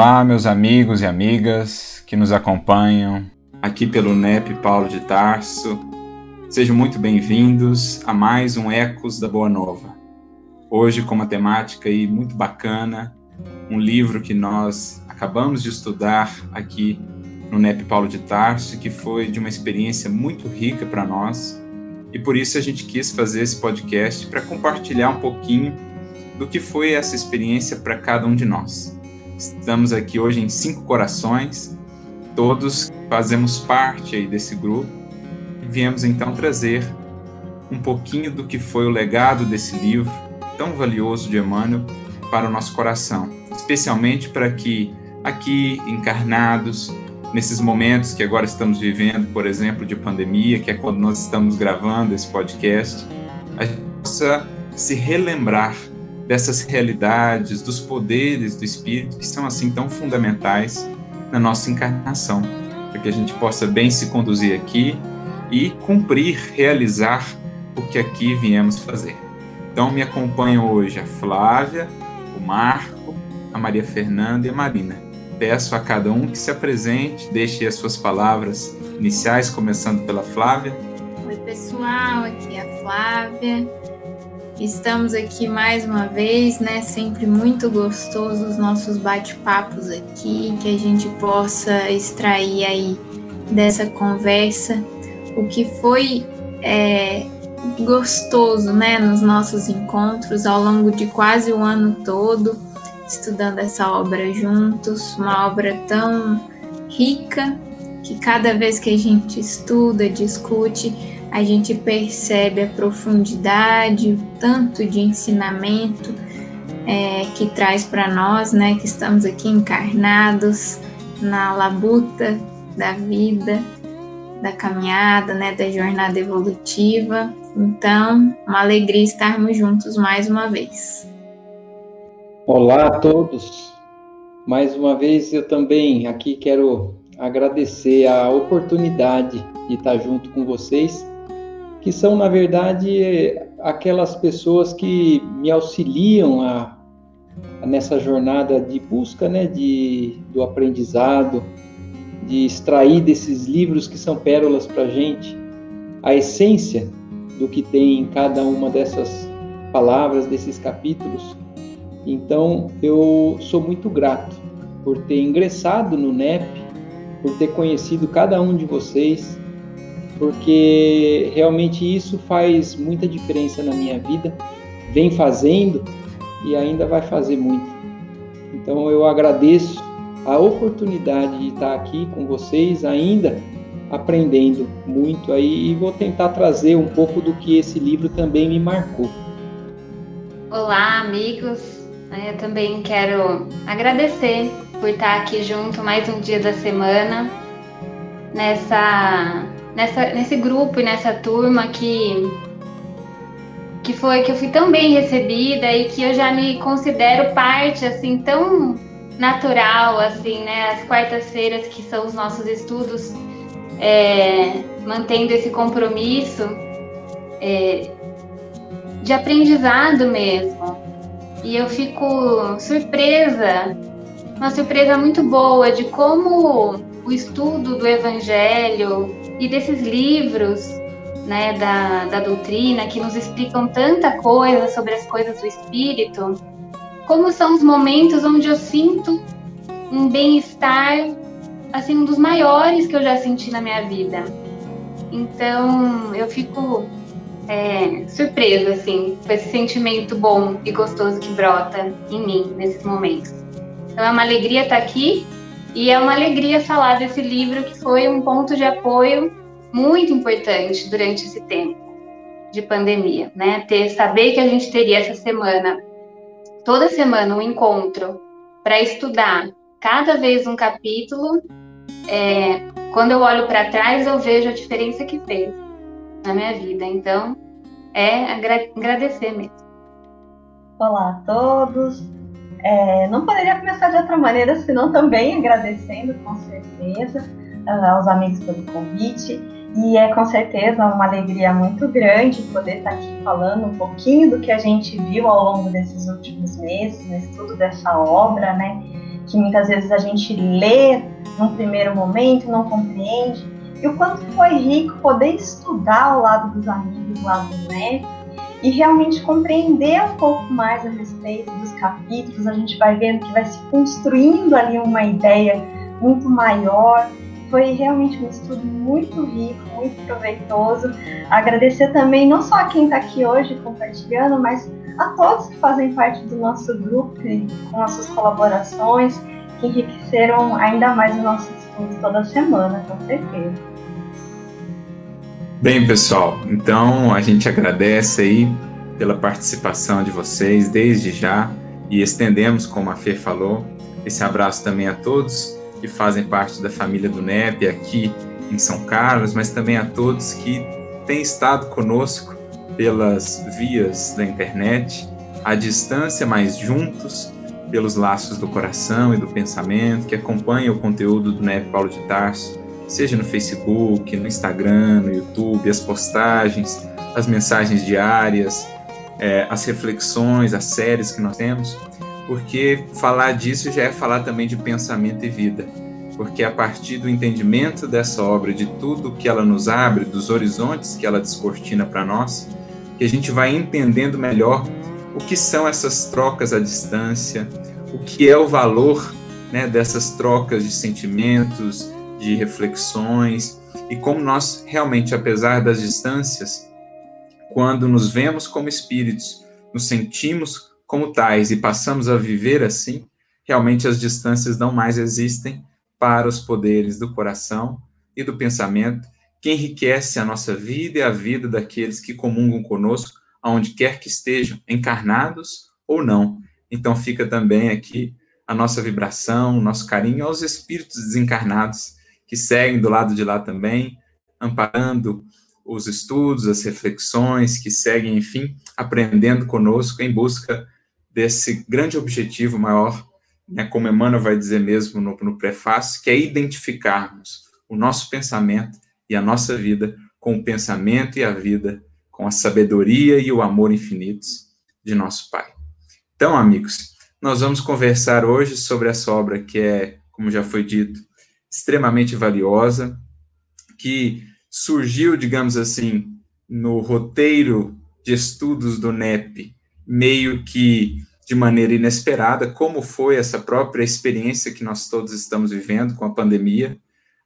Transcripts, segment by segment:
Olá, meus amigos e amigas que nos acompanham aqui pelo NEP Paulo de Tarso. Sejam muito bem-vindos a mais um Ecos da Boa Nova. Hoje com uma temática aí muito bacana, um livro que nós acabamos de estudar aqui no NEP Paulo de Tarso, que foi de uma experiência muito rica para nós. E por isso a gente quis fazer esse podcast para compartilhar um pouquinho do que foi essa experiência para cada um de nós. Estamos aqui hoje em cinco corações, todos fazemos parte aí desse grupo. Viemos então trazer um pouquinho do que foi o legado desse livro tão valioso de Emmanuel para o nosso coração, especialmente para que aqui encarnados nesses momentos que agora estamos vivendo, por exemplo, de pandemia, que é quando nós estamos gravando esse podcast, a gente possa se relembrar dessas realidades, dos poderes do Espírito que são assim tão fundamentais na nossa encarnação, para que a gente possa bem se conduzir aqui e cumprir, realizar o que aqui viemos fazer. Então me acompanham hoje a Flávia, o Marco, a Maria Fernanda e a Marina. Peço a cada um que se apresente, deixe as suas palavras iniciais, começando pela Flávia. Oi, pessoal, aqui é a Flávia. Estamos aqui mais uma vez, né? Sempre muito gostoso os nossos bate-papos aqui, que a gente possa extrair aí dessa conversa o que foi é, gostoso, né? Nos nossos encontros ao longo de quase o ano todo, estudando essa obra juntos, uma obra tão rica que cada vez que a gente estuda, discute, a gente percebe a profundidade, o tanto de ensinamento é, que traz para nós, né, que estamos aqui encarnados na labuta da vida, da caminhada, né, da jornada evolutiva. Então, uma alegria estarmos juntos mais uma vez. Olá a todos. Mais uma vez eu também aqui quero agradecer a oportunidade de estar junto com vocês que são, na verdade, aquelas pessoas que me auxiliam a, a nessa jornada de busca né, de, do aprendizado, de extrair desses livros que são pérolas para a gente a essência do que tem em cada uma dessas palavras, desses capítulos. Então, eu sou muito grato por ter ingressado no NEP, por ter conhecido cada um de vocês, porque realmente isso faz muita diferença na minha vida, vem fazendo e ainda vai fazer muito. Então eu agradeço a oportunidade de estar aqui com vocês ainda aprendendo muito aí e vou tentar trazer um pouco do que esse livro também me marcou. Olá, amigos. Eu também quero agradecer por estar aqui junto mais um dia da semana nessa nessa, nesse grupo e nessa turma que que foi que eu fui tão bem recebida e que eu já me considero parte assim tão natural assim né? As quartas-feiras que são os nossos estudos é, mantendo esse compromisso é, de aprendizado mesmo. E eu fico surpresa uma surpresa muito boa de como o estudo do Evangelho e desses livros né, da, da doutrina que nos explicam tanta coisa sobre as coisas do espírito, como são os momentos onde eu sinto um bem-estar, assim, um dos maiores que eu já senti na minha vida. Então, eu fico é, surpresa, assim, com esse sentimento bom e gostoso que brota em mim nesses momentos. Então, é uma alegria estar aqui e é uma alegria falar desse livro que foi um ponto de apoio muito importante durante esse tempo de pandemia, né? Ter saber que a gente teria essa semana, toda semana um encontro para estudar cada vez um capítulo. É, quando eu olho para trás, eu vejo a diferença que fez na minha vida. Então, é agradecer mesmo. Olá a todos. É, não poderia começar de outra maneira, senão também agradecendo, com certeza, aos amigos pelo convite. E é com certeza uma alegria muito grande poder estar aqui falando um pouquinho do que a gente viu ao longo desses últimos meses, no estudo dessa obra, né? que muitas vezes a gente lê num primeiro momento, não compreende, e o quanto foi rico poder estudar ao lado dos amigos lá do NEP e realmente compreender um pouco mais a respeito dos capítulos, a gente vai vendo que vai se construindo ali uma ideia muito maior. Foi realmente um estudo muito rico, muito proveitoso. Agradecer também não só a quem está aqui hoje compartilhando, mas a todos que fazem parte do nosso grupo, com as suas colaborações, que enriqueceram ainda mais o nosso estudo toda semana, com certeza. Bem, pessoal, então a gente agradece aí pela participação de vocês desde já e estendemos, como a Fê falou, esse abraço também a todos que fazem parte da família do NEP aqui em São Carlos, mas também a todos que têm estado conosco pelas vias da internet, à distância, mas juntos, pelos laços do coração e do pensamento, que acompanham o conteúdo do NEP Paulo de Tarso, seja no Facebook, no Instagram, no YouTube, as postagens, as mensagens diárias, é, as reflexões, as séries que nós temos, porque falar disso já é falar também de pensamento e vida porque a partir do entendimento dessa obra, de tudo que ela nos abre, dos horizontes que ela descortina para nós, que a gente vai entendendo melhor o que são essas trocas à distância, o que é o valor né, dessas trocas de sentimentos, de reflexões, e como nós realmente, apesar das distâncias, quando nos vemos como espíritos, nos sentimos como tais e passamos a viver assim, realmente as distâncias não mais existem para os poderes do coração e do pensamento que enriquece a nossa vida e a vida daqueles que comungam conosco, aonde quer que estejam, encarnados ou não. Então fica também aqui a nossa vibração, o nosso carinho aos espíritos desencarnados que seguem do lado de lá também, amparando os estudos, as reflexões, que seguem, enfim, aprendendo conosco em busca desse grande objetivo maior, né, como Emmanuel vai dizer mesmo no, no prefácio, que é identificarmos o nosso pensamento e a nossa vida com o pensamento e a vida, com a sabedoria e o amor infinitos de nosso Pai. Então, amigos, nós vamos conversar hoje sobre essa obra que é, como já foi dito, extremamente valiosa, que surgiu, digamos assim, no roteiro de estudos do NEP, meio que de maneira inesperada, como foi essa própria experiência que nós todos estamos vivendo com a pandemia,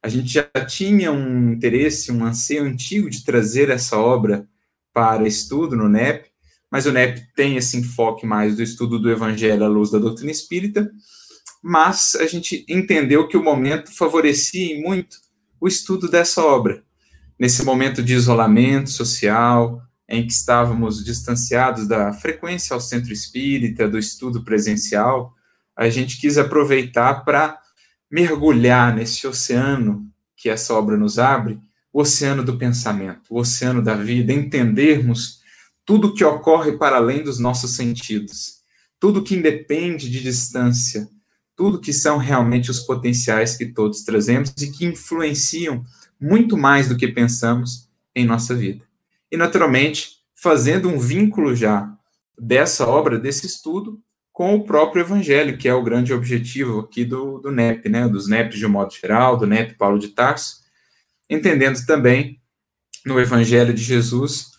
a gente já tinha um interesse, um anseio antigo de trazer essa obra para estudo no NEP, mas o NEP tem esse enfoque mais do estudo do Evangelho à luz da doutrina espírita, mas a gente entendeu que o momento favorecia muito o estudo dessa obra. Nesse momento de isolamento social, em que estávamos distanciados da frequência ao centro espírita, do estudo presencial, a gente quis aproveitar para mergulhar nesse oceano que essa obra nos abre, o oceano do pensamento, o oceano da vida, entendermos tudo que ocorre para além dos nossos sentidos, tudo que independe de distância, tudo que são realmente os potenciais que todos trazemos e que influenciam muito mais do que pensamos em nossa vida. E, naturalmente, fazendo um vínculo já dessa obra, desse estudo, com o próprio Evangelho, que é o grande objetivo aqui do, do NEP, né, dos NEPs de um modo geral, do NEP Paulo de Tarso, entendendo também no Evangelho de Jesus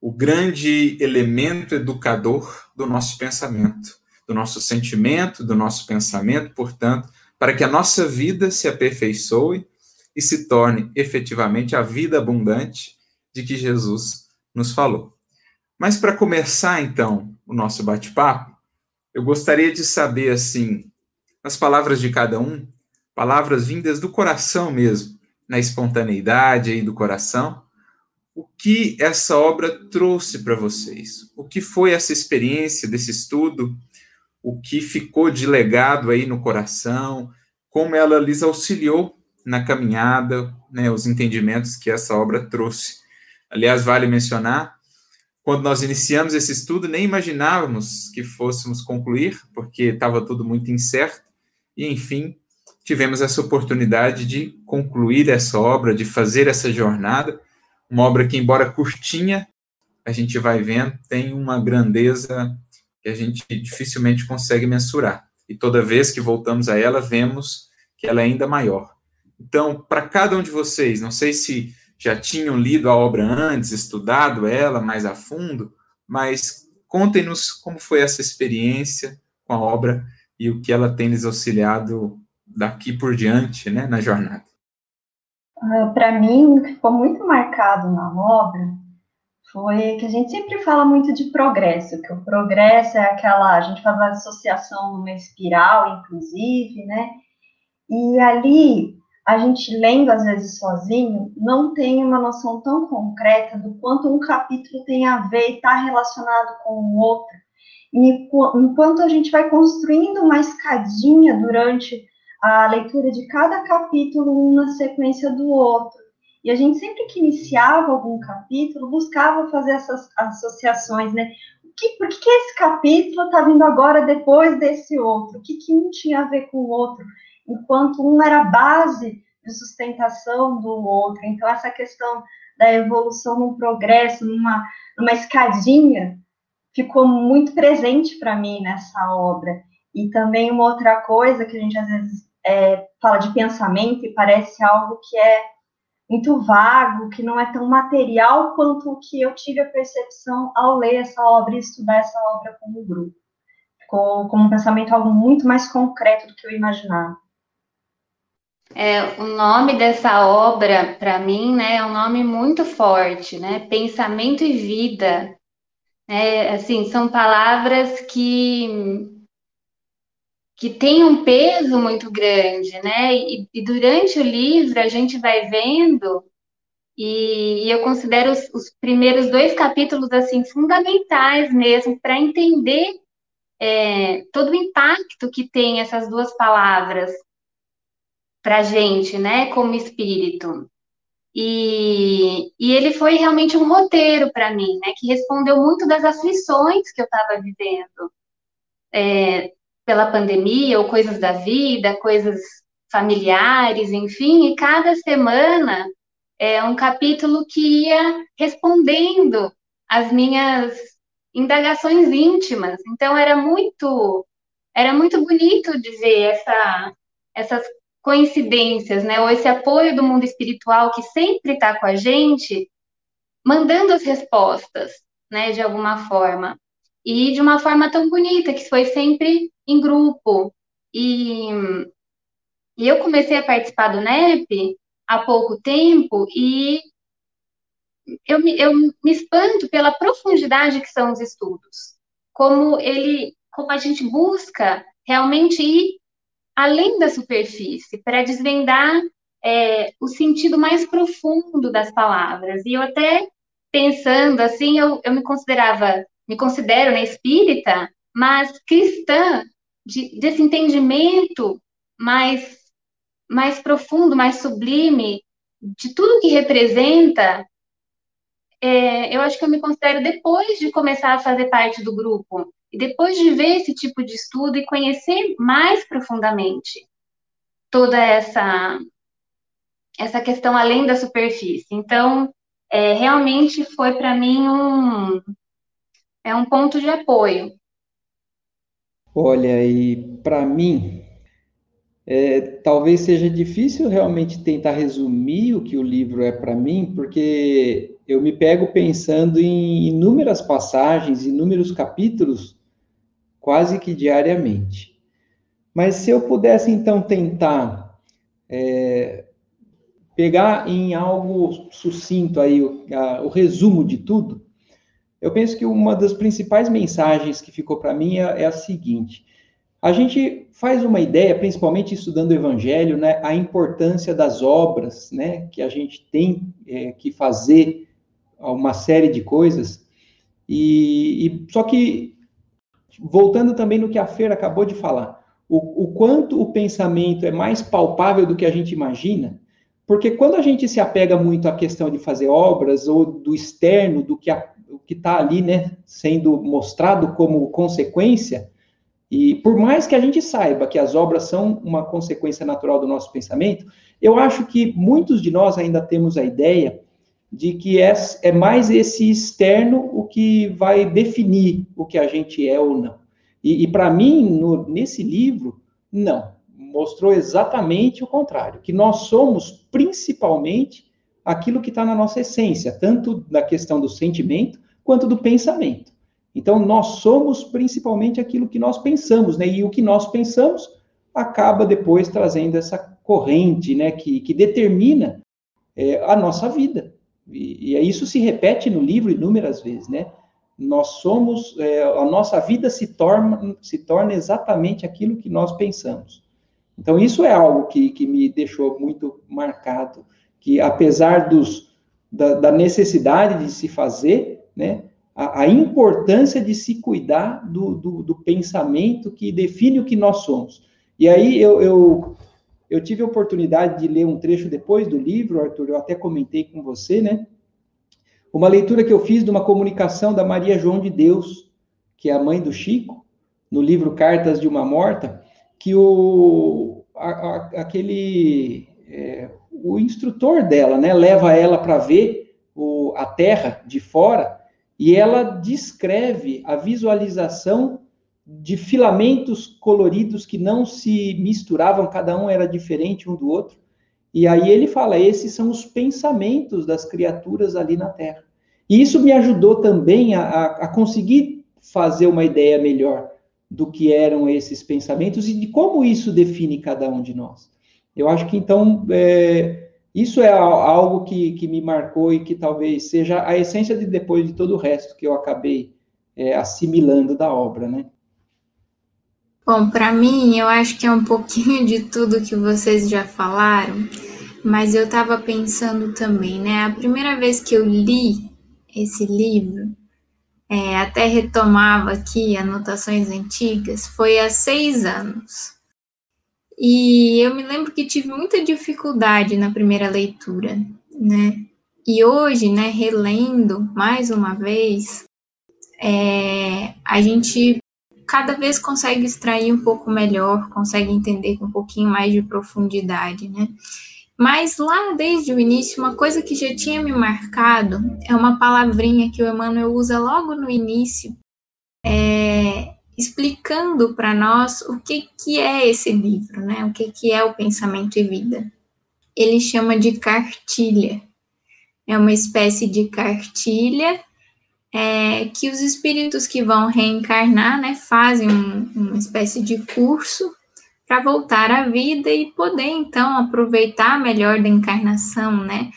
o grande elemento educador do nosso pensamento, do nosso sentimento, do nosso pensamento, portanto, para que a nossa vida se aperfeiçoe e se torne efetivamente a vida abundante de que Jesus nos falou. Mas para começar, então, o nosso bate-papo, eu gostaria de saber, assim, nas palavras de cada um, palavras vindas do coração mesmo, na espontaneidade aí do coração, o que essa obra trouxe para vocês? O que foi essa experiência desse estudo? O que ficou de legado aí no coração? Como ela lhes auxiliou na caminhada, né, os entendimentos que essa obra trouxe? Aliás, vale mencionar quando nós iniciamos esse estudo, nem imaginávamos que fôssemos concluir, porque estava tudo muito incerto, e enfim, tivemos essa oportunidade de concluir essa obra, de fazer essa jornada, uma obra que, embora curtinha, a gente vai vendo, tem uma grandeza que a gente dificilmente consegue mensurar. e toda vez que voltamos a ela, vemos que ela é ainda maior. Então, para cada um de vocês, não sei se já tinham lido a obra antes, estudado ela mais a fundo, mas contem-nos como foi essa experiência com a obra e o que ela tem lhes auxiliado daqui por diante, né, na jornada. Uh, para mim, o que ficou muito marcado na obra foi que a gente sempre fala muito de progresso, que o progresso é aquela, a gente faz uma associação numa espiral, inclusive, né? E ali, a gente lendo às vezes sozinho, não tem uma noção tão concreta do quanto um capítulo tem a ver e está relacionado com o outro. E enquanto a gente vai construindo uma escadinha durante a leitura de cada capítulo, um na sequência do outro, e a gente sempre que iniciava algum capítulo, buscava fazer essas associações, né? Que, por que, que esse capítulo está vindo agora depois desse outro? O que, que um tinha a ver com o outro? Enquanto um era base de sustentação do outro. Então, essa questão da evolução num progresso, numa, numa escadinha, ficou muito presente para mim nessa obra. E também uma outra coisa que a gente às vezes é, fala de pensamento e parece algo que é muito vago, que não é tão material quanto o que eu tive a percepção ao ler essa obra e estudar essa obra como grupo. Ficou como um pensamento algo muito mais concreto do que eu imaginava. É, o nome dessa obra, para mim, né, é um nome muito forte, né? Pensamento e vida. É, assim, são palavras que que tem um peso muito grande, né? E, e, durante o livro a gente vai vendo, e, e eu considero os, os, primeiros dois capítulos assim fundamentais mesmo para entender é, todo o impacto que tem essas duas palavras para gente, né? Como espírito. E, e ele foi realmente um roteiro para mim, né? Que respondeu muito das aflições que eu estava vivendo. É, pela pandemia ou coisas da vida, coisas familiares, enfim, e cada semana é um capítulo que ia respondendo as minhas indagações íntimas. Então era muito era muito bonito de ver essa, essas coincidências, né? Ou esse apoio do mundo espiritual que sempre está com a gente, mandando as respostas, né? De alguma forma e de uma forma tão bonita que foi sempre em grupo. E, e eu comecei a participar do NEP há pouco tempo e eu me, eu me espanto pela profundidade que são os estudos, como ele, como a gente busca realmente ir além da superfície para desvendar é, o sentido mais profundo das palavras. E eu até pensando assim, eu, eu me considerava, me considero né, espírita, mas cristã de, desse entendimento mais, mais profundo, mais sublime, de tudo que representa, é, eu acho que eu me considero depois de começar a fazer parte do grupo, e depois de ver esse tipo de estudo e conhecer mais profundamente toda essa, essa questão além da superfície. Então, é, realmente foi para mim um, é um ponto de apoio. Olha, e para mim, é, talvez seja difícil realmente tentar resumir o que o livro é para mim, porque eu me pego pensando em inúmeras passagens, inúmeros capítulos, quase que diariamente. Mas se eu pudesse, então, tentar é, pegar em algo sucinto aí o, a, o resumo de tudo, eu penso que uma das principais mensagens que ficou para mim é, é, a seguinte: a gente faz uma ideia, principalmente estudando o Evangelho, né, a importância das obras, né, que a gente tem é, que fazer uma série de coisas, e, e, só que voltando também no que a Feira acabou de falar, o, o quanto o pensamento é mais palpável do que a gente imagina, porque quando a gente se apega muito à questão de fazer obras ou do externo, do que a, o que está ali, né, sendo mostrado como consequência, e por mais que a gente saiba que as obras são uma consequência natural do nosso pensamento, eu acho que muitos de nós ainda temos a ideia de que é, é mais esse externo o que vai definir o que a gente é ou não. E, e para mim, no, nesse livro, não. Mostrou exatamente o contrário, que nós somos principalmente aquilo que está na nossa essência, tanto na questão do sentimento quanto do pensamento. Então, nós somos principalmente aquilo que nós pensamos, né? E o que nós pensamos acaba depois trazendo essa corrente, né? Que, que determina é, a nossa vida. E, e, isso se repete no livro inúmeras vezes, né? Nós somos, é, a nossa vida se torna, se torna exatamente aquilo que nós pensamos. Então, isso é algo que, que me deixou muito marcado, que apesar dos, da, da necessidade de se fazer, né? a, a importância de se cuidar do, do, do, pensamento que define o que nós somos. E aí eu, eu, eu tive a oportunidade de ler um trecho depois do livro, Arthur, eu até comentei com você, né? Uma leitura que eu fiz de uma comunicação da Maria João de Deus, que é a mãe do Chico, no livro Cartas de uma Morta, que o, a, a, aquele, o instrutor dela, né, leva ela para ver o, a terra de fora e ela descreve a visualização de filamentos coloridos que não se misturavam, cada um era diferente um do outro. E aí ele fala: esses são os pensamentos das criaturas ali na Terra. E isso me ajudou também a, a conseguir fazer uma ideia melhor do que eram esses pensamentos e de como isso define cada um de nós. Eu acho que então é, isso é algo que, que me marcou e que talvez seja a essência de depois de todo o resto que eu acabei é, assimilando da obra, né? Bom, para mim, eu acho que é um pouquinho de tudo que vocês já falaram, mas eu estava pensando também, né? A primeira vez que eu li esse livro, é, até retomava aqui anotações antigas, foi há seis anos. E eu me lembro que tive muita dificuldade na primeira leitura, né? E hoje, né, relendo mais uma vez, é, a gente cada vez consegue extrair um pouco melhor, consegue entender com um pouquinho mais de profundidade, né? Mas lá desde o início, uma coisa que já tinha me marcado é uma palavrinha que o Emmanuel usa logo no início, é, explicando para nós o que, que é esse livro, né? O que, que é o pensamento e vida. Ele chama de cartilha. É uma espécie de cartilha é, que os espíritos que vão reencarnar, né, fazem um, uma espécie de curso para voltar à vida e poder então aproveitar melhor da encarnação, né?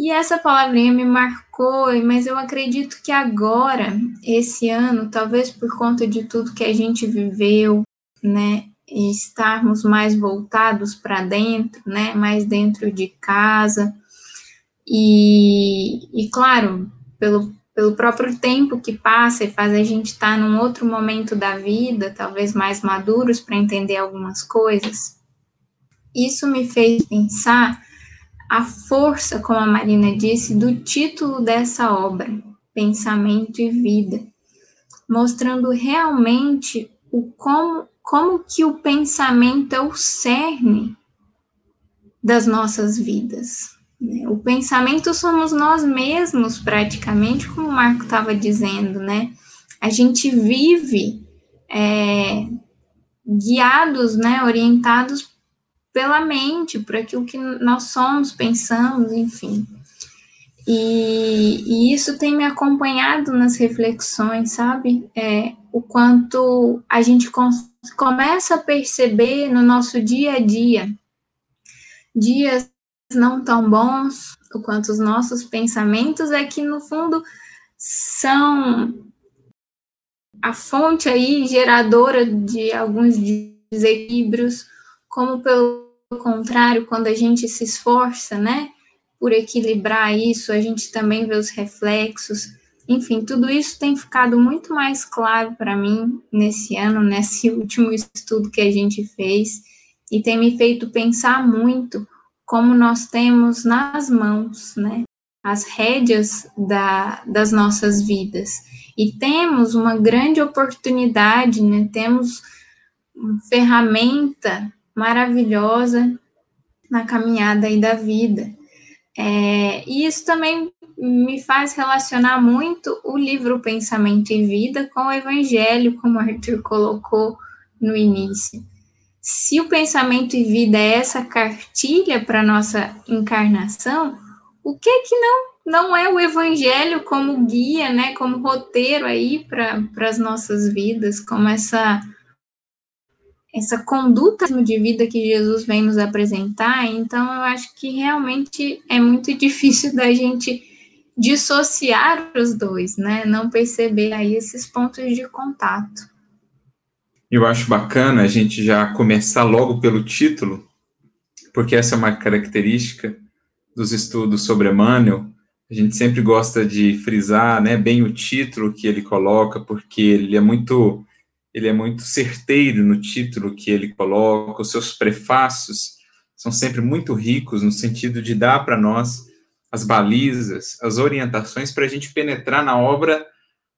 E essa palavrinha me marcou, mas eu acredito que agora, esse ano, talvez por conta de tudo que a gente viveu, né, e estarmos mais voltados para dentro, né, mais dentro de casa, e, e claro, pelo, pelo próprio tempo que passa e faz a gente estar tá num outro momento da vida, talvez mais maduros para entender algumas coisas, isso me fez pensar a força, como a Marina disse, do título dessa obra, Pensamento e Vida, mostrando realmente o como, como que o pensamento é o cerne das nossas vidas. Né? O pensamento somos nós mesmos, praticamente, como o Marco estava dizendo, né? A gente vive é, guiados, né, orientados pela mente, por aquilo que nós somos, pensamos, enfim. E, e isso tem me acompanhado nas reflexões, sabe? É, o quanto a gente com, começa a perceber no nosso dia a dia dias não tão bons, o quanto os nossos pensamentos é que, no fundo, são a fonte aí geradora de alguns desequilíbrios, como pelo contrário, quando a gente se esforça, né, por equilibrar isso, a gente também vê os reflexos. Enfim, tudo isso tem ficado muito mais claro para mim nesse ano, nesse último estudo que a gente fez, e tem me feito pensar muito como nós temos nas mãos, né, as rédeas da, das nossas vidas. E temos uma grande oportunidade, né, temos ferramenta maravilhosa na caminhada aí da vida. É, e isso também me faz relacionar muito o livro Pensamento e Vida com o Evangelho, como o Arthur colocou no início. Se o pensamento e vida é essa cartilha para nossa encarnação, o que que não não é o evangelho como guia, né, como roteiro aí para as nossas vidas, como essa essa conduta de vida que Jesus vem nos apresentar. Então, eu acho que realmente é muito difícil da gente dissociar os dois, né? Não perceber aí esses pontos de contato. Eu acho bacana a gente já começar logo pelo título, porque essa é uma característica dos estudos sobre Emmanuel. A gente sempre gosta de frisar, né, bem o título que ele coloca, porque ele é muito ele é muito certeiro no título que ele coloca, os seus prefácios são sempre muito ricos no sentido de dar para nós as balizas, as orientações para a gente penetrar na obra,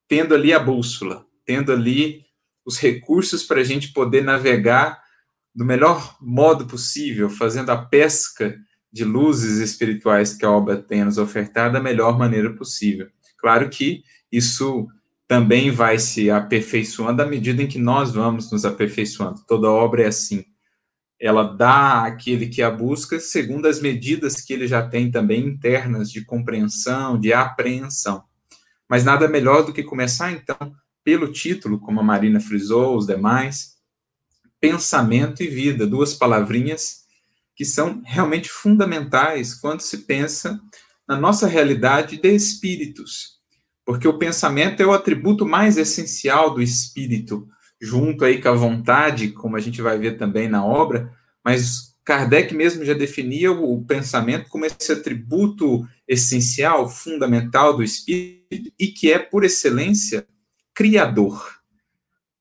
tendo ali a bússola, tendo ali os recursos para a gente poder navegar do melhor modo possível, fazendo a pesca de luzes espirituais que a obra tem nos ofertar da melhor maneira possível. Claro que isso também vai se aperfeiçoando à medida em que nós vamos nos aperfeiçoando. Toda obra é assim. Ela dá àquele que a busca segundo as medidas que ele já tem também internas de compreensão, de apreensão. Mas nada melhor do que começar, então, pelo título, como a Marina frisou, os demais, pensamento e vida, duas palavrinhas que são realmente fundamentais quando se pensa na nossa realidade de espíritos porque o pensamento é o atributo mais essencial do espírito, junto aí com a vontade, como a gente vai ver também na obra, mas Kardec mesmo já definia o pensamento como esse atributo essencial, fundamental do espírito e que é, por excelência, criador.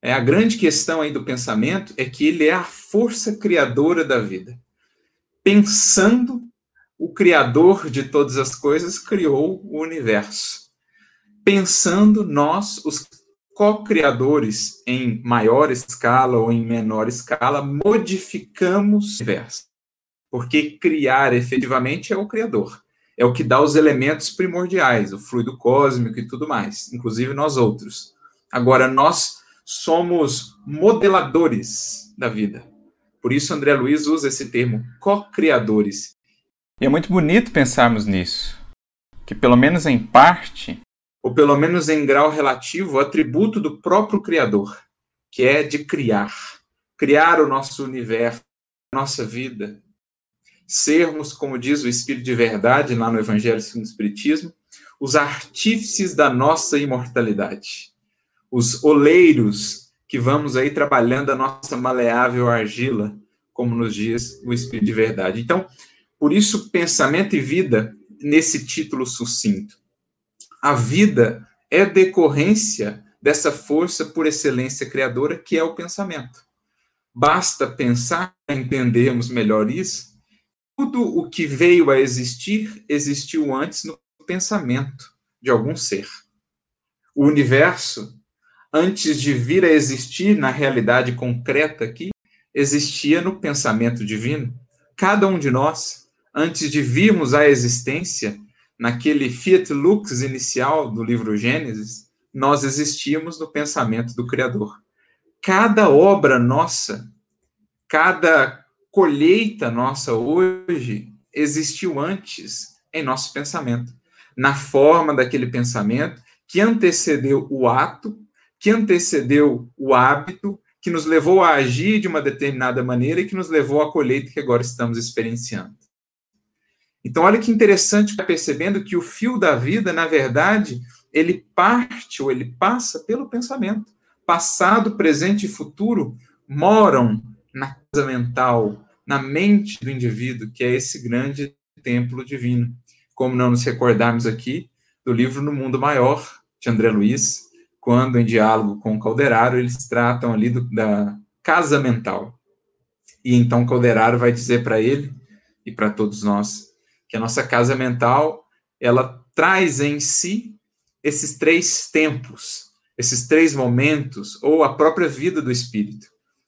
É a grande questão aí do pensamento é que ele é a força criadora da vida. Pensando, o criador de todas as coisas criou o universo pensando nós, os co-criadores, em maior escala ou em menor escala, modificamos o universo. Porque criar efetivamente é o criador. É o que dá os elementos primordiais, o fluido cósmico e tudo mais, inclusive nós outros. Agora, nós somos modeladores da vida. Por isso, André Luiz usa esse termo, co-criadores. E é muito bonito pensarmos nisso. Que, pelo menos em parte, ou pelo menos em grau relativo, atributo do próprio Criador, que é de criar, criar o nosso universo, a nossa vida, sermos, como diz o Espírito de Verdade lá no Evangelho segundo o Espiritismo, os artífices da nossa imortalidade, os oleiros que vamos aí trabalhando a nossa maleável argila, como nos diz o Espírito de Verdade. Então, por isso, pensamento e vida nesse título sucinto a vida é decorrência dessa força por excelência criadora que é o pensamento. Basta pensar, entendermos melhor isso. Tudo o que veio a existir existiu antes no pensamento de algum ser. O universo, antes de vir a existir na realidade concreta aqui, existia no pensamento divino. Cada um de nós, antes de virmos à existência, naquele Fiat Lux inicial do livro Gênesis, nós existíamos no pensamento do Criador. Cada obra nossa, cada colheita nossa hoje existiu antes em nosso pensamento, na forma daquele pensamento que antecedeu o ato, que antecedeu o hábito, que nos levou a agir de uma determinada maneira e que nos levou à colheita que agora estamos experienciando. Então, olha que interessante percebendo que o fio da vida, na verdade, ele parte ou ele passa pelo pensamento. Passado, presente e futuro moram na casa mental, na mente do indivíduo, que é esse grande templo divino. Como não nos recordarmos aqui do livro No Mundo Maior, de André Luiz, quando, em diálogo com Calderaro, eles tratam ali do, da casa mental. E então Calderaro vai dizer para ele e para todos nós que a nossa casa mental ela traz em si esses três tempos, esses três momentos, ou a própria vida do espírito.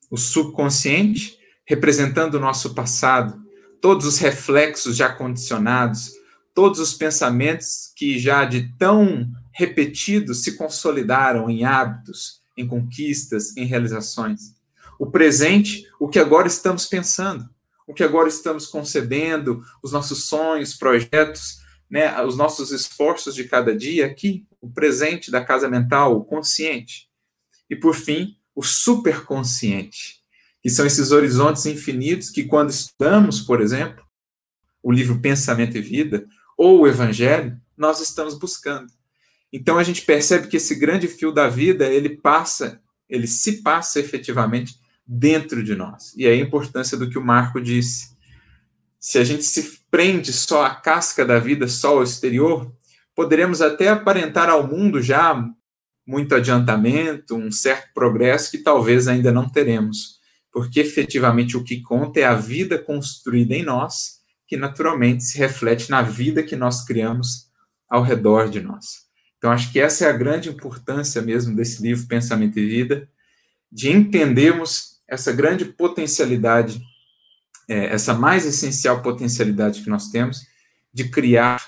O subconsciente, representando o nosso passado, todos os reflexos já condicionados, todos os pensamentos que já de tão repetidos se consolidaram em hábitos, em conquistas, em realizações. O presente, o que agora estamos pensando, o que agora estamos concebendo, os nossos sonhos, projetos, né, os nossos esforços de cada dia aqui, o presente da casa mental, o consciente. E por fim, o superconsciente, que são esses horizontes infinitos que quando estudamos, por exemplo, o livro Pensamento e Vida ou o Evangelho, nós estamos buscando. Então a gente percebe que esse grande fio da vida, ele passa, ele se passa efetivamente dentro de nós. E é a importância do que o Marco disse. Se a gente se prende só à casca da vida, só ao exterior, poderemos até aparentar ao mundo já muito adiantamento, um certo progresso que talvez ainda não teremos, porque efetivamente o que conta é a vida construída em nós, que naturalmente se reflete na vida que nós criamos ao redor de nós. Então, acho que essa é a grande importância mesmo desse livro, Pensamento e Vida, de entendermos essa grande potencialidade, é, essa mais essencial potencialidade que nós temos de criar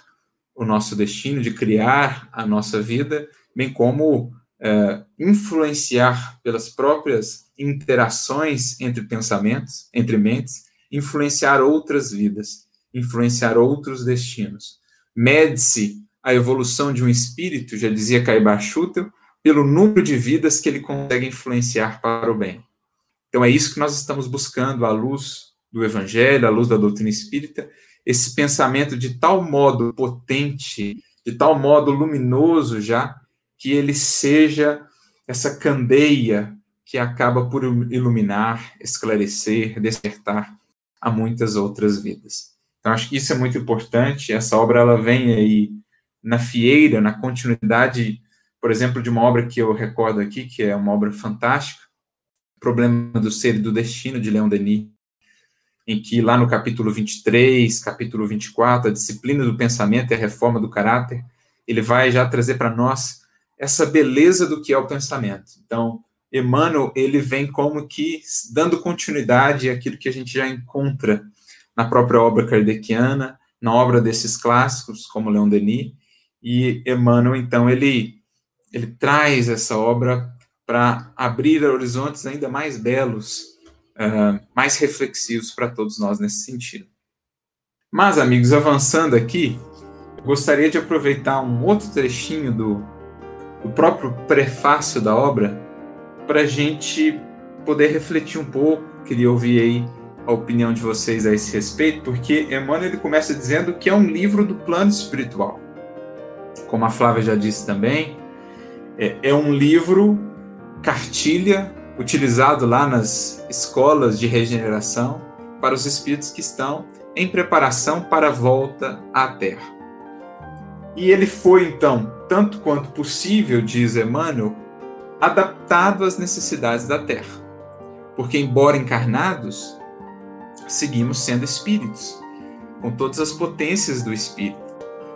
o nosso destino, de criar a nossa vida, bem como é, influenciar pelas próprias interações entre pensamentos, entre mentes, influenciar outras vidas, influenciar outros destinos. Mede-se a evolução de um espírito, já dizia Caiba Schutel, pelo número de vidas que ele consegue influenciar para o bem. Então é isso que nós estamos buscando à luz do evangelho, à luz da doutrina espírita, esse pensamento de tal modo potente, de tal modo luminoso já, que ele seja essa candeia que acaba por iluminar, esclarecer, despertar a muitas outras vidas. Então acho que isso é muito importante. Essa obra ela vem aí na fieira, na continuidade, por exemplo, de uma obra que eu recordo aqui, que é uma obra fantástica, Problema do Ser e do Destino, de Leon Denis, em que lá no capítulo 23, capítulo 24, a disciplina do pensamento e a reforma do caráter, ele vai já trazer para nós essa beleza do que é o pensamento. Então, Emmanuel, ele vem como que dando continuidade àquilo que a gente já encontra na própria obra kardeciana, na obra desses clássicos, como Leon Denis, e Emmanuel, então, ele, ele traz essa obra para abrir horizontes ainda mais belos, uh, mais reflexivos para todos nós nesse sentido. Mas, amigos, avançando aqui, eu gostaria de aproveitar um outro trechinho do, do próprio prefácio da obra para a gente poder refletir um pouco. Queria ouvir aí a opinião de vocês a esse respeito, porque Emmanuel ele começa dizendo que é um livro do plano espiritual como a Flávia já disse também, é, é um livro cartilha utilizado lá nas escolas de regeneração para os espíritos que estão em preparação para a volta à Terra. E ele foi, então, tanto quanto possível, diz Emmanuel, adaptado às necessidades da Terra. Porque, embora encarnados, seguimos sendo espíritos, com todas as potências do espírito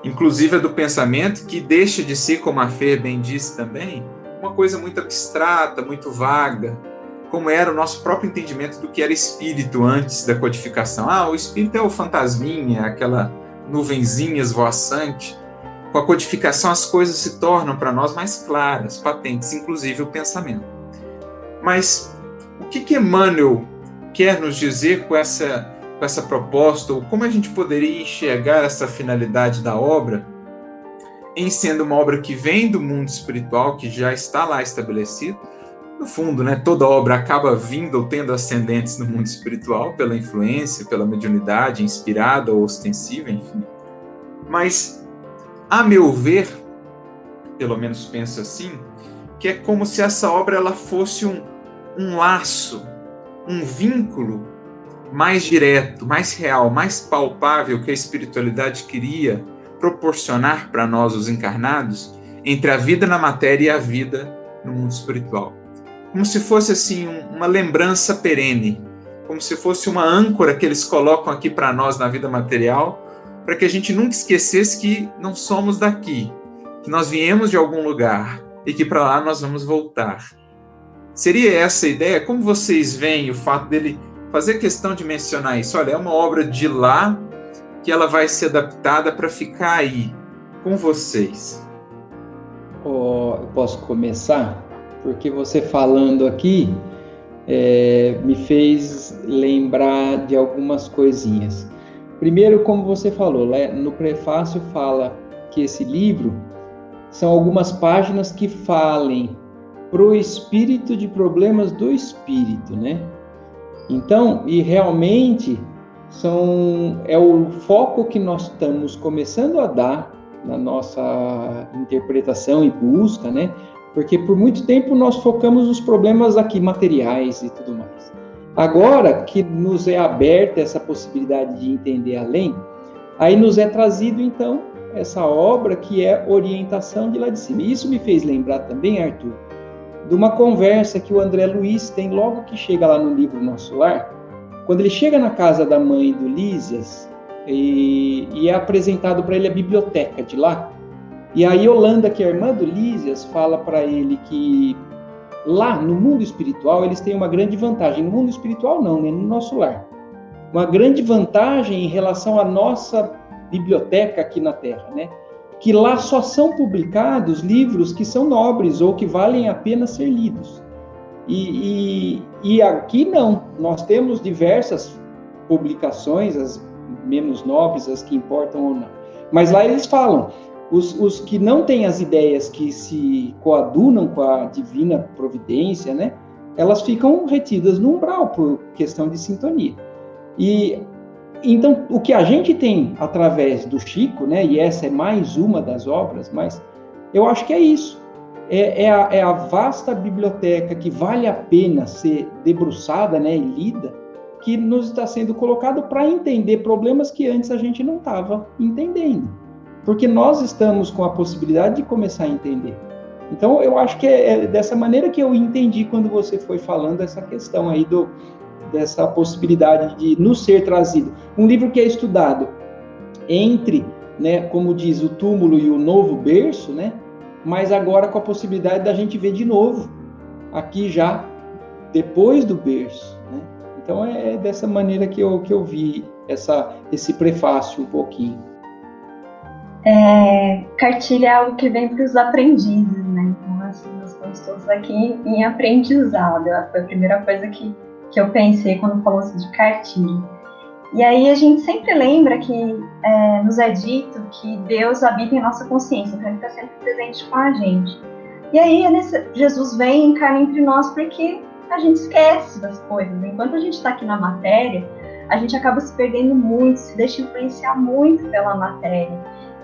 inclusive a do pensamento, que deixa de ser, como a Fê bem disse também, uma coisa muito abstrata, muito vaga, como era o nosso próprio entendimento do que era espírito antes da codificação. Ah, o espírito é o fantasminha, aquela nuvenzinha esvoaçante. Com a codificação, as coisas se tornam para nós mais claras, patentes, inclusive o pensamento. Mas o que, que Emmanuel quer nos dizer com essa com essa proposta, ou como a gente poderia enxergar essa finalidade da obra, em sendo uma obra que vem do mundo espiritual, que já está lá estabelecido. No fundo, né, toda obra acaba vindo ou tendo ascendentes no mundo espiritual, pela influência, pela mediunidade, inspirada ou ostensiva, enfim. Mas, a meu ver, pelo menos penso assim, que é como se essa obra ela fosse um, um laço, um vínculo mais direto, mais real, mais palpável que a espiritualidade queria proporcionar para nós, os encarnados, entre a vida na matéria e a vida no mundo espiritual. Como se fosse assim uma lembrança perene, como se fosse uma âncora que eles colocam aqui para nós na vida material, para que a gente nunca esquecesse que não somos daqui, que nós viemos de algum lugar e que para lá nós vamos voltar. Seria essa a ideia? Como vocês veem o fato dele fazer questão de mencionar isso. Olha, é uma obra de lá que ela vai ser adaptada para ficar aí com vocês? Oh, eu posso começar? Porque você falando aqui é, me fez lembrar de algumas coisinhas. Primeiro, como você falou, no prefácio fala que esse livro são algumas páginas que falem pro espírito de problemas do espírito, né? Então, e realmente são é o foco que nós estamos começando a dar na nossa interpretação e busca, né? Porque por muito tempo nós focamos nos problemas aqui materiais e tudo mais. Agora que nos é aberta essa possibilidade de entender além, aí nos é trazido então essa obra que é orientação de lá de cima. Isso me fez lembrar também, Arthur, de uma conversa que o André Luiz tem logo que chega lá no livro Nosso Lar, quando ele chega na casa da mãe do Lísias e, e é apresentado para ele a biblioteca de lá. E a Yolanda, que é irmã do Lísias, fala para ele que lá no mundo espiritual eles têm uma grande vantagem. No mundo espiritual não, né? no nosso lar. Uma grande vantagem em relação à nossa biblioteca aqui na Terra, né? Que lá só são publicados livros que são nobres ou que valem a pena ser lidos. E, e, e aqui não, nós temos diversas publicações, as menos nobres, as que importam ou não. Mas lá eles falam, os, os que não têm as ideias que se coadunam com a divina providência, né? Elas ficam retidas no umbral por questão de sintonia. E então, o que a gente tem através do Chico, né, e essa é mais uma das obras, mas eu acho que é isso. É, é, a, é a, vasta biblioteca que vale a pena ser debruçada né, e lida, que nos está sendo colocado para entender problemas que antes a gente não estava entendendo. Porque nós estamos com a possibilidade de começar a entender. Então, eu acho que é, é dessa maneira que eu entendi quando você foi falando essa questão aí do, dessa possibilidade de nos ser trazido. Um livro que é estudado entre, né, como diz, o túmulo e o novo berço, né, mas agora com a possibilidade da gente ver de novo, aqui já, depois do berço. Né? Então é dessa maneira que eu, que eu vi essa, esse prefácio um pouquinho. É, cartilha é algo que vem para os aprendizes, né? Então, assim, nós estamos todos aqui em aprendizado. Foi a primeira coisa que que eu pensei quando falou assim de cartilha. E aí a gente sempre lembra que é, nos é dito que Deus habita em nossa consciência, então Ele está sempre presente com a gente. E aí Jesus vem e encarna entre nós porque a gente esquece das coisas. Enquanto a gente está aqui na matéria, a gente acaba se perdendo muito, se deixa influenciar muito pela matéria.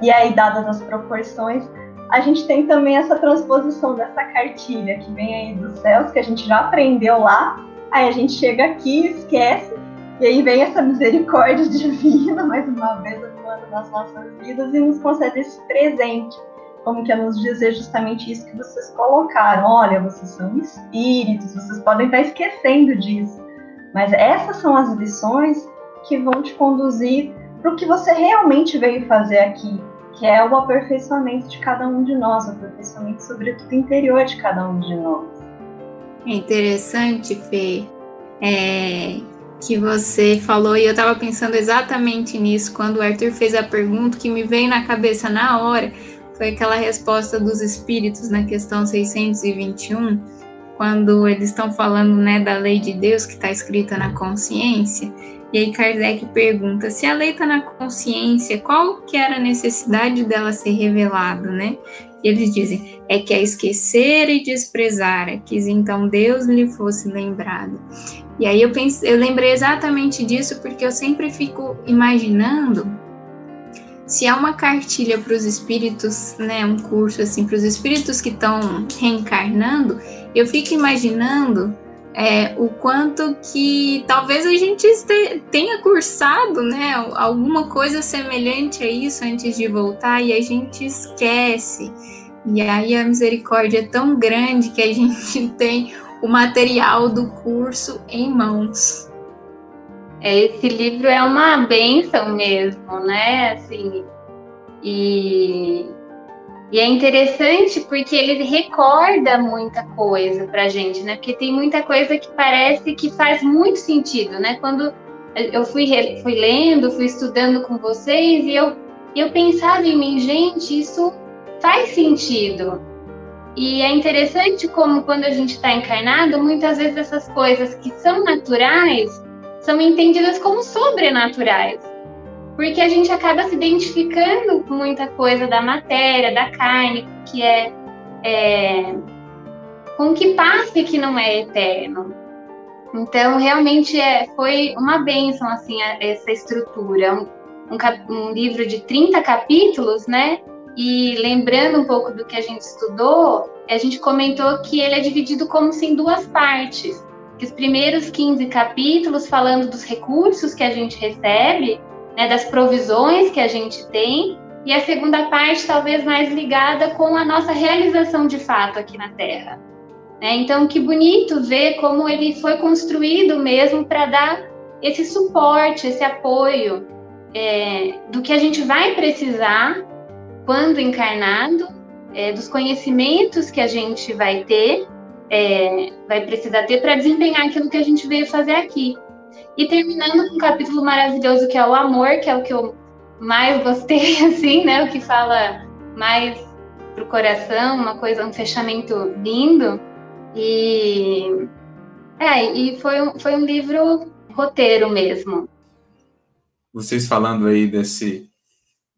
E aí, dadas as proporções, a gente tem também essa transposição dessa cartilha que vem aí dos céus, que a gente já aprendeu lá, Aí a gente chega aqui, esquece, e aí vem essa misericórdia divina, mais uma vez, atuando nas nossas vidas e nos concede esse presente. Como que é nos dizer justamente isso que vocês colocaram. Olha, vocês são espíritos, vocês podem estar esquecendo disso. Mas essas são as lições que vão te conduzir para o que você realmente veio fazer aqui, que é o aperfeiçoamento de cada um de nós, o aperfeiçoamento, sobretudo, interior de cada um de nós. É interessante, Fê, é, que você falou, e eu estava pensando exatamente nisso quando o Arthur fez a pergunta que me veio na cabeça na hora, foi aquela resposta dos espíritos na questão 621, quando eles estão falando né, da lei de Deus que está escrita na consciência, e aí Kardec pergunta se a lei está na consciência, qual que era a necessidade dela ser revelada, né? E eles dizem, é que a esquecer e desprezar, é quis então Deus lhe fosse lembrado. E aí eu pensei, eu lembrei exatamente disso porque eu sempre fico imaginando se há uma cartilha para os espíritos, né, um curso assim para os espíritos que estão reencarnando, eu fico imaginando é, o quanto que talvez a gente tenha cursado, né, alguma coisa semelhante a isso antes de voltar e a gente esquece. E aí a misericórdia é tão grande que a gente tem o material do curso em mãos. É, esse livro é uma benção mesmo, né? Assim, e e é interessante porque ele recorda muita coisa pra gente, né? Porque tem muita coisa que parece que faz muito sentido, né? Quando eu fui, fui lendo, fui estudando com vocês e eu, eu pensava em mim, gente, isso faz sentido. E é interessante como quando a gente está encarnado, muitas vezes essas coisas que são naturais são entendidas como sobrenaturais. Porque a gente acaba se identificando com muita coisa da matéria, da carne, que é, é com que passa e que não é eterno. Então, realmente é, foi uma bênção, assim, essa estrutura. Um, um, um, livro de 30 capítulos, né? E lembrando um pouco do que a gente estudou, a gente comentou que ele é dividido como se em duas partes. Que os primeiros 15 capítulos, falando dos recursos que a gente recebe, né, das provisões que a gente tem, e a segunda parte, talvez mais ligada com a nossa realização de fato aqui na Terra. Né? Então, que bonito ver como ele foi construído mesmo para dar esse suporte, esse apoio é, do que a gente vai precisar quando encarnado, é, dos conhecimentos que a gente vai ter, é, vai precisar ter para desempenhar aquilo que a gente veio fazer aqui. E terminando com um capítulo maravilhoso que é o amor, que é o que eu mais gostei, assim, né? O que fala mais pro coração, uma coisa, um fechamento lindo. E é, e foi um, foi um livro roteiro mesmo. Vocês falando aí desse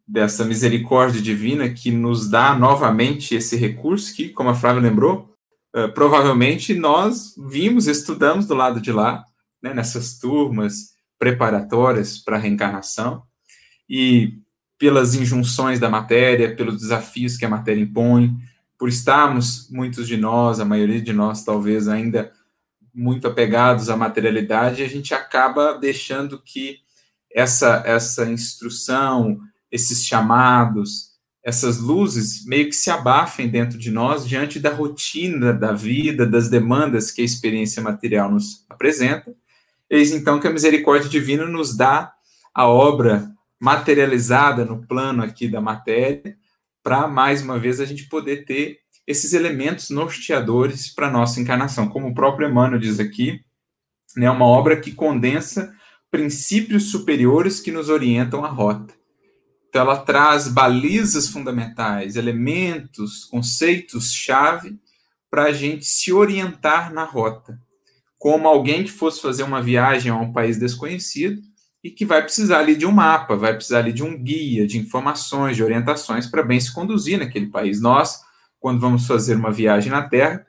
dessa misericórdia divina que nos dá novamente esse recurso que, como a Flávia lembrou, uh, provavelmente nós vimos, estudamos do lado de lá, né, nessas turmas preparatórias para a reencarnação, e pelas injunções da matéria, pelos desafios que a matéria impõe, por estarmos, muitos de nós, a maioria de nós talvez ainda muito apegados à materialidade, a gente acaba deixando que essa, essa instrução, esses chamados, essas luzes meio que se abafem dentro de nós diante da rotina da vida, das demandas que a experiência material nos apresenta. Eis então que a misericórdia divina nos dá a obra materializada no plano aqui da matéria, para mais uma vez a gente poder ter esses elementos norteadores para nossa encarnação. Como o próprio Emmanuel diz aqui, é né, uma obra que condensa princípios superiores que nos orientam a rota. Então, ela traz balizas fundamentais, elementos, conceitos-chave para a gente se orientar na rota. Como alguém que fosse fazer uma viagem a um país desconhecido, e que vai precisar ali de um mapa, vai precisar ali de um guia, de informações, de orientações para bem se conduzir naquele país. Nós, quando vamos fazer uma viagem na Terra,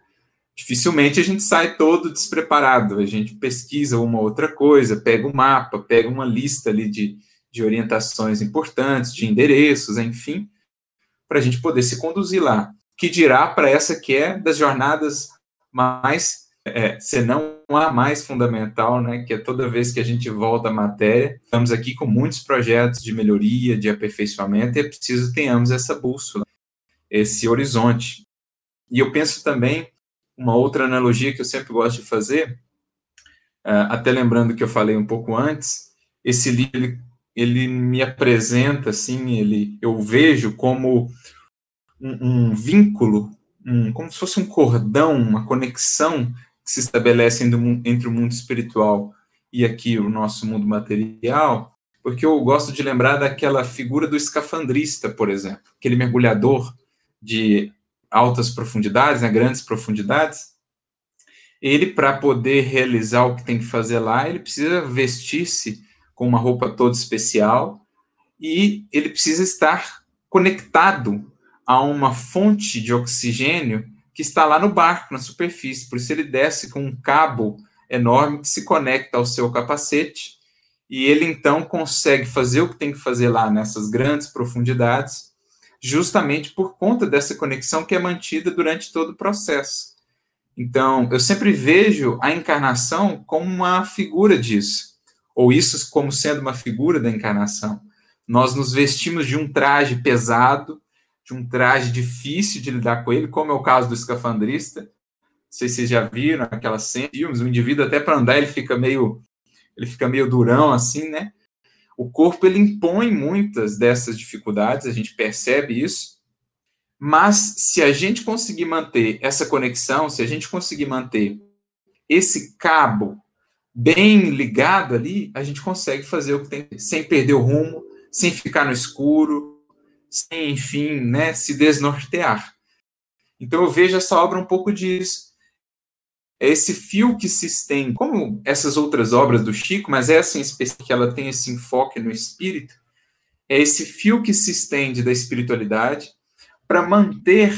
dificilmente a gente sai todo despreparado. A gente pesquisa uma outra coisa, pega um mapa, pega uma lista ali de, de orientações importantes, de endereços, enfim, para a gente poder se conduzir lá. Que dirá para essa que é das jornadas mais é, senão a mais fundamental, né, que é toda vez que a gente volta à matéria, estamos aqui com muitos projetos de melhoria, de aperfeiçoamento, e é preciso tenhamos essa bússola, esse horizonte. E eu penso também, uma outra analogia que eu sempre gosto de fazer, é, até lembrando que eu falei um pouco antes, esse livro, ele, me apresenta, assim, ele, eu vejo como um, um vínculo, um, como se fosse um cordão, uma conexão que se estabelecem entre o mundo espiritual e aqui o nosso mundo material, porque eu gosto de lembrar daquela figura do escafandrista, por exemplo, aquele mergulhador de altas profundidades, né, grandes profundidades. Ele, para poder realizar o que tem que fazer lá, ele precisa vestir-se com uma roupa toda especial e ele precisa estar conectado a uma fonte de oxigênio que está lá no barco, na superfície. Por isso ele desce com um cabo enorme que se conecta ao seu capacete e ele então consegue fazer o que tem que fazer lá nessas grandes profundidades, justamente por conta dessa conexão que é mantida durante todo o processo. Então, eu sempre vejo a encarnação como uma figura disso, ou isso como sendo uma figura da encarnação. Nós nos vestimos de um traje pesado, de um traje difícil de lidar com ele, como é o caso do escafandrista. Não sei se vocês já viram aquelas cenas, o indivíduo até para andar ele fica meio ele fica meio durão assim, né? O corpo ele impõe muitas dessas dificuldades, a gente percebe isso. Mas se a gente conseguir manter essa conexão, se a gente conseguir manter esse cabo bem ligado ali, a gente consegue fazer o que tem, sem perder o rumo, sem ficar no escuro, sem, enfim, né, se desnortear. Então eu vejo essa obra um pouco disso. É esse fio que se estende, como essas outras obras do Chico, mas essa em específico, que ela tem esse enfoque no espírito, é esse fio que se estende da espiritualidade para manter,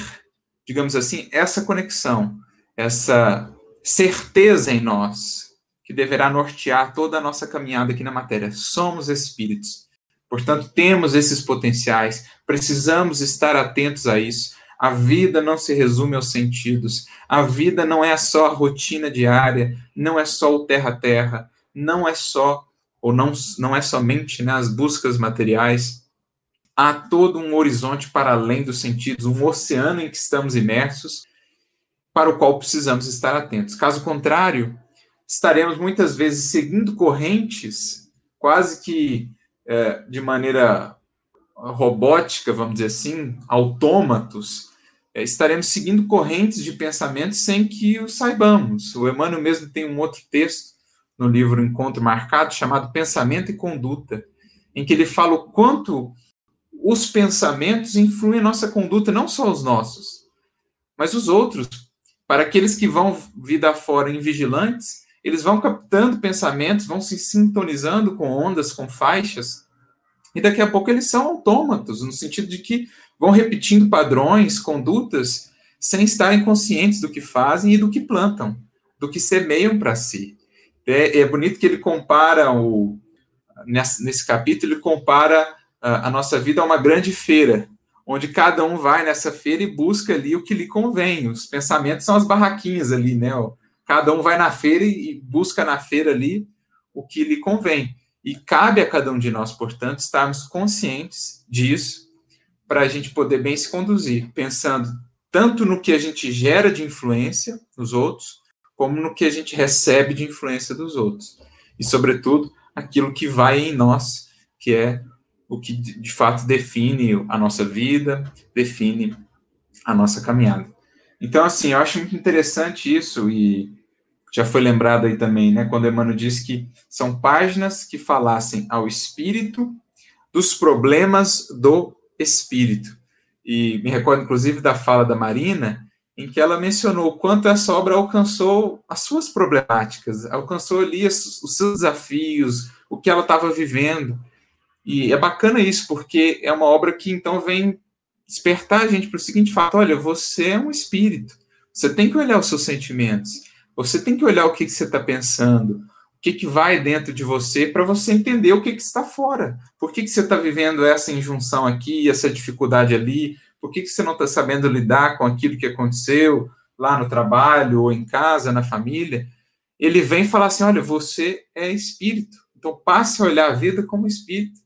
digamos assim, essa conexão, essa certeza em nós, que deverá nortear toda a nossa caminhada aqui na matéria. Somos espíritos. Portanto, temos esses potenciais, precisamos estar atentos a isso. A vida não se resume aos sentidos. A vida não é só a rotina diária, não é só o terra-terra, não é só, ou não, não é somente né, as buscas materiais. Há todo um horizonte para além dos sentidos, um oceano em que estamos imersos, para o qual precisamos estar atentos. Caso contrário, estaremos muitas vezes seguindo correntes quase que é, de maneira robótica, vamos dizer assim, autômatos, é, estaremos seguindo correntes de pensamento sem que o saibamos. O Emmanuel mesmo tem um outro texto no livro Encontro Marcado, chamado Pensamento e Conduta, em que ele fala o quanto os pensamentos influem em nossa conduta, não só os nossos, mas os outros. Para aqueles que vão vida fora invigilantes, eles vão captando pensamentos, vão se sintonizando com ondas, com faixas, e daqui a pouco eles são autômatos, no sentido de que vão repetindo padrões, condutas, sem estarem conscientes do que fazem e do que plantam, do que semeiam para si. É, é, bonito que ele compara, o, nesse, nesse capítulo, ele compara a, a nossa vida a uma grande feira, onde cada um vai nessa feira e busca ali o que lhe convém. Os pensamentos são as barraquinhas ali, né? Cada um vai na feira e busca na feira ali o que lhe convém. E cabe a cada um de nós, portanto, estarmos conscientes disso para a gente poder bem se conduzir, pensando tanto no que a gente gera de influência nos outros, como no que a gente recebe de influência dos outros. E, sobretudo, aquilo que vai em nós, que é o que de fato define a nossa vida, define a nossa caminhada. Então, assim, eu acho muito interessante isso e já foi lembrado aí também, né, quando Emmanuel disse que são páginas que falassem ao espírito dos problemas do espírito. E me recordo, inclusive, da fala da Marina, em que ela mencionou o quanto essa obra alcançou as suas problemáticas, alcançou ali os seus desafios, o que ela estava vivendo. E é bacana isso, porque é uma obra que então vem despertar a gente para o seguinte fato: olha, você é um espírito, você tem que olhar os seus sentimentos. Você tem que olhar o que, que você está pensando, o que, que vai dentro de você, para você entender o que, que está fora. Por que, que você está vivendo essa injunção aqui, essa dificuldade ali? Por que, que você não está sabendo lidar com aquilo que aconteceu lá no trabalho, ou em casa, na família? Ele vem falar assim: olha, você é espírito. Então passe a olhar a vida como espírito.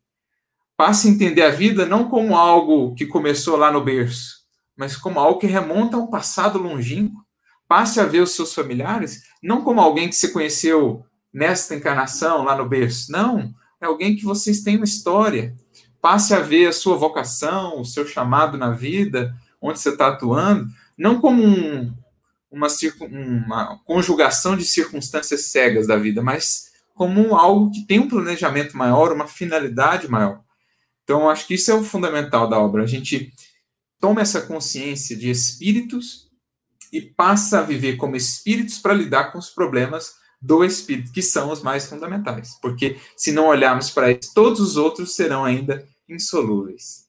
Passe a entender a vida não como algo que começou lá no berço, mas como algo que remonta a um passado longínquo passe a ver os seus familiares não como alguém que se conheceu nesta encarnação, lá no berço. Não, é alguém que vocês têm uma história. Passe a ver a sua vocação, o seu chamado na vida, onde você está atuando, não como um, uma, uma conjugação de circunstâncias cegas da vida, mas como algo que tem um planejamento maior, uma finalidade maior. Então, acho que isso é o fundamental da obra. A gente toma essa consciência de espíritos e passa a viver como espíritos para lidar com os problemas do espírito, que são os mais fundamentais. Porque se não olharmos para eles, todos os outros serão ainda insolúveis.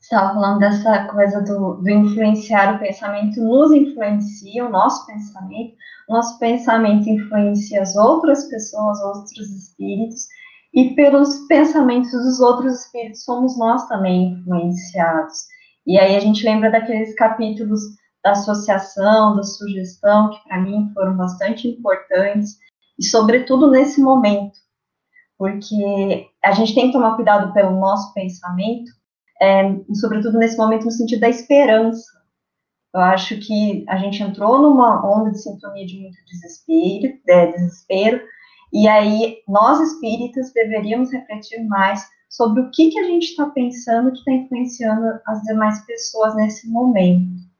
Estava falando dessa coisa do, do influenciar o pensamento, nos influencia o nosso pensamento, nosso pensamento influencia as outras pessoas, outros espíritos, e pelos pensamentos dos outros espíritos somos nós também influenciados. E aí a gente lembra daqueles capítulos da associação, da sugestão, que para mim foram bastante importantes, e sobretudo nesse momento, porque a gente tem que tomar cuidado pelo nosso pensamento, é, sobretudo nesse momento no sentido da esperança. Eu acho que a gente entrou numa onda de sintonia de muito desespero, de desespero e aí nós espíritas deveríamos refletir mais sobre o que, que a gente está pensando que está influenciando as demais pessoas nesse momento.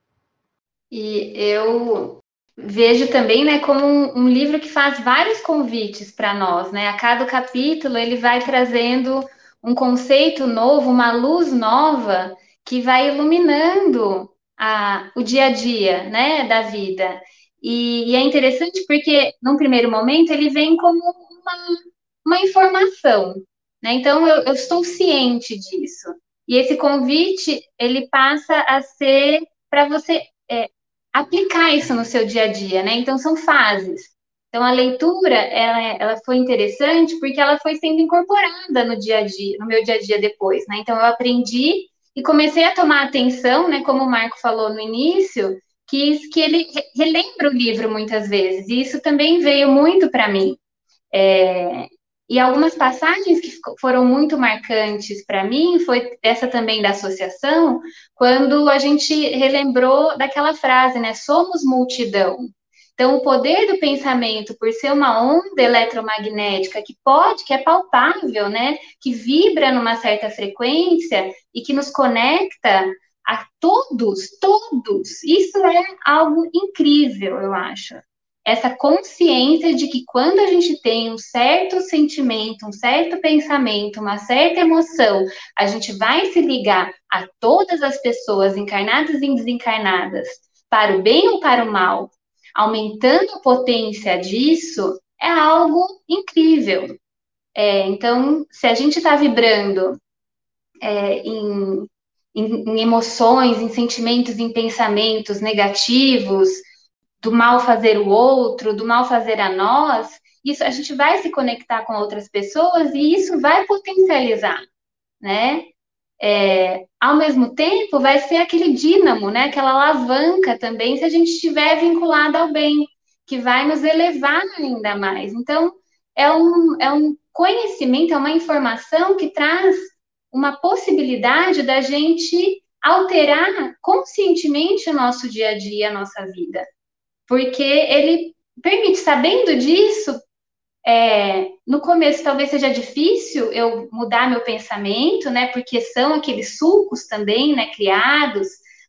E eu vejo também, né, como um, um livro que faz vários convites para nós, né? A cada capítulo ele vai trazendo um conceito novo, uma luz nova que vai iluminando a, o dia a dia, né, da vida. E, e, é interessante porque, num primeiro momento, ele vem como uma, uma informação, né? Então, eu, eu estou ciente disso. E esse convite, ele passa a ser para você aplicar isso no seu dia a dia, né? Então, são fases. Então, a leitura, ela, ela foi interessante porque ela foi sendo incorporada no dia a dia, no meu dia a dia depois, né? Então, eu aprendi e comecei a tomar atenção, né? Como o Marco falou no início, que, que ele relembra o livro muitas vezes, e isso também veio muito para mim. É, e algumas passagens que foram muito marcantes para mim foi essa também da associação, quando a gente relembrou daquela frase, né? Somos multidão. Então, o poder do pensamento, por ser uma onda eletromagnética que pode, que é palpável, né? Que vibra numa certa frequência e que nos conecta a todos, todos. Isso é algo incrível, eu acho. Essa consciência de que quando a gente tem um certo sentimento, um certo pensamento, uma certa emoção, a gente vai se ligar a todas as pessoas encarnadas e desencarnadas, para o bem ou para o mal, aumentando a potência disso, é algo incrível. É, então, se a gente está vibrando é, em, em, em emoções, em sentimentos, em pensamentos negativos, do mal fazer o outro, do mal fazer a nós, isso a gente vai se conectar com outras pessoas e isso vai potencializar, né? É, ao mesmo tempo, vai ser aquele dínamo, né? Aquela alavanca também, se a gente estiver vinculado ao bem, que vai nos elevar ainda mais. Então, é um, é um conhecimento, é uma informação que traz uma possibilidade da gente alterar conscientemente o nosso dia a dia, a nossa vida. Porque ele permite, sabendo disso, é, no começo talvez seja difícil eu mudar meu pensamento, né? Porque são aqueles sulcos também, né? Criados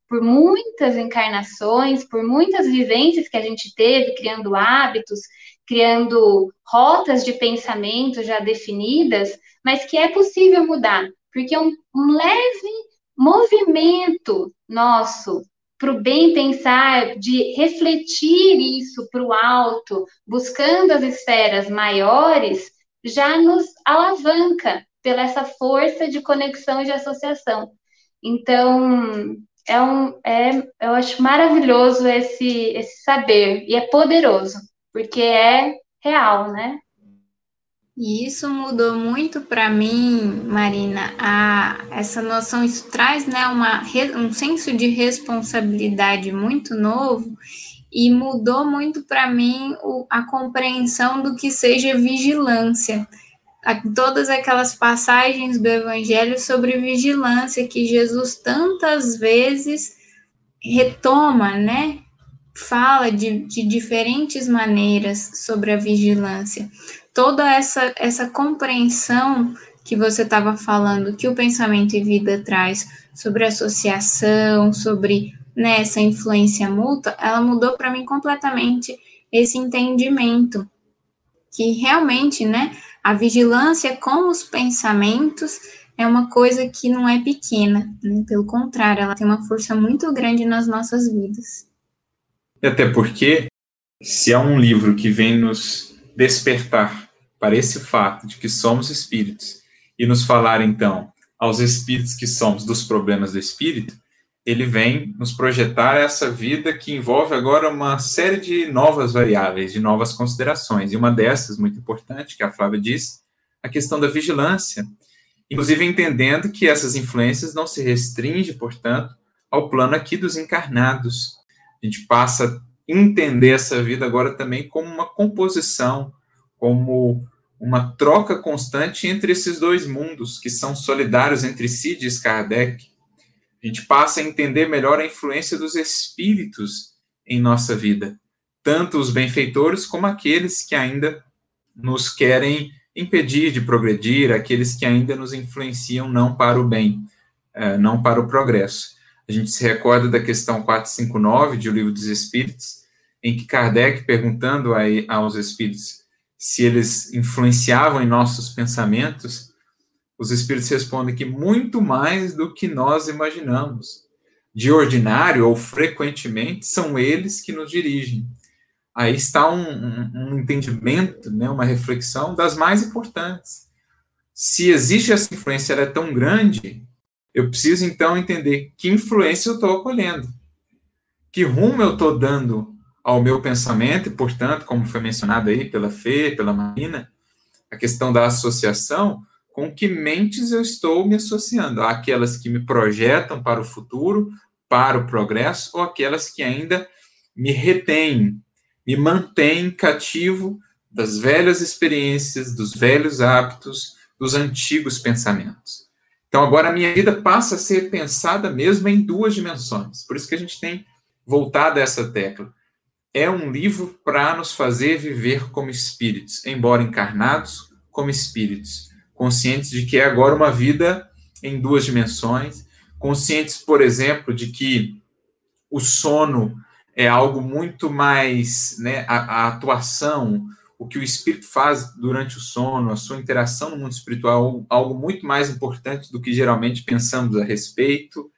por muitas encarnações, por muitas vivências que a gente teve, criando hábitos, criando rotas de pensamento já definidas, mas que é possível mudar, porque um, um leve movimento nosso para o bem pensar, de refletir isso para o alto, buscando as esferas maiores, já nos alavanca pela essa força de conexão e de associação. Então, é um, é, eu acho maravilhoso esse, esse saber, e é poderoso, porque é real, né? E isso mudou muito para mim, Marina, a, essa noção, isso traz né, uma, um senso de responsabilidade muito novo e mudou muito para mim o, a compreensão do que seja vigilância. A, todas aquelas passagens do Evangelho sobre vigilância que Jesus tantas vezes retoma, né? Fala de, de diferentes maneiras sobre a vigilância toda essa, essa compreensão que você estava falando, que o pensamento e vida traz sobre associação, sobre né, essa influência mútua, ela mudou para mim completamente esse entendimento que realmente, né, a vigilância com os pensamentos é uma coisa que não é pequena, né? pelo contrário, ela tem uma força muito grande nas nossas vidas. Até porque, se há um livro que vem nos despertar para esse fato de que somos espíritos e nos falar então aos espíritos que somos dos problemas do espírito, ele vem nos projetar essa vida que envolve agora uma série de novas variáveis, de novas considerações. E uma dessas, muito importante, que a Flávia disse, a questão da vigilância. Inclusive entendendo que essas influências não se restringem, portanto, ao plano aqui dos encarnados. A gente passa entender essa vida agora também como uma composição, como uma troca constante entre esses dois mundos, que são solidários entre si, diz Kardec. A gente passa a entender melhor a influência dos espíritos em nossa vida, tanto os benfeitores como aqueles que ainda nos querem impedir de progredir, aqueles que ainda nos influenciam não para o bem, eh, não para o progresso. A gente se recorda da questão 459 de O Livro dos Espíritos, em que Kardec, perguntando aí aos espíritos se eles influenciavam em nossos pensamentos, os espíritos respondem que muito mais do que nós imaginamos. De ordinário ou frequentemente, são eles que nos dirigem. Aí está um, um, um entendimento, né, uma reflexão das mais importantes. Se existe essa influência, ela é tão grande, eu preciso então entender que influência eu estou acolhendo, que rumo eu estou dando ao meu pensamento, e, portanto, como foi mencionado aí pela Fê, pela Marina, a questão da associação, com que mentes eu estou me associando? Aquelas que me projetam para o futuro, para o progresso, ou aquelas que ainda me retêm, me mantêm cativo das velhas experiências, dos velhos hábitos, dos antigos pensamentos. Então, agora a minha vida passa a ser pensada mesmo em duas dimensões. Por isso que a gente tem voltado a essa tecla. É um livro para nos fazer viver como espíritos, embora encarnados, como espíritos conscientes de que é agora uma vida em duas dimensões, conscientes, por exemplo, de que o sono é algo muito mais, né, a, a atuação, o que o espírito faz durante o sono, a sua interação no mundo espiritual, algo muito mais importante do que geralmente pensamos a respeito,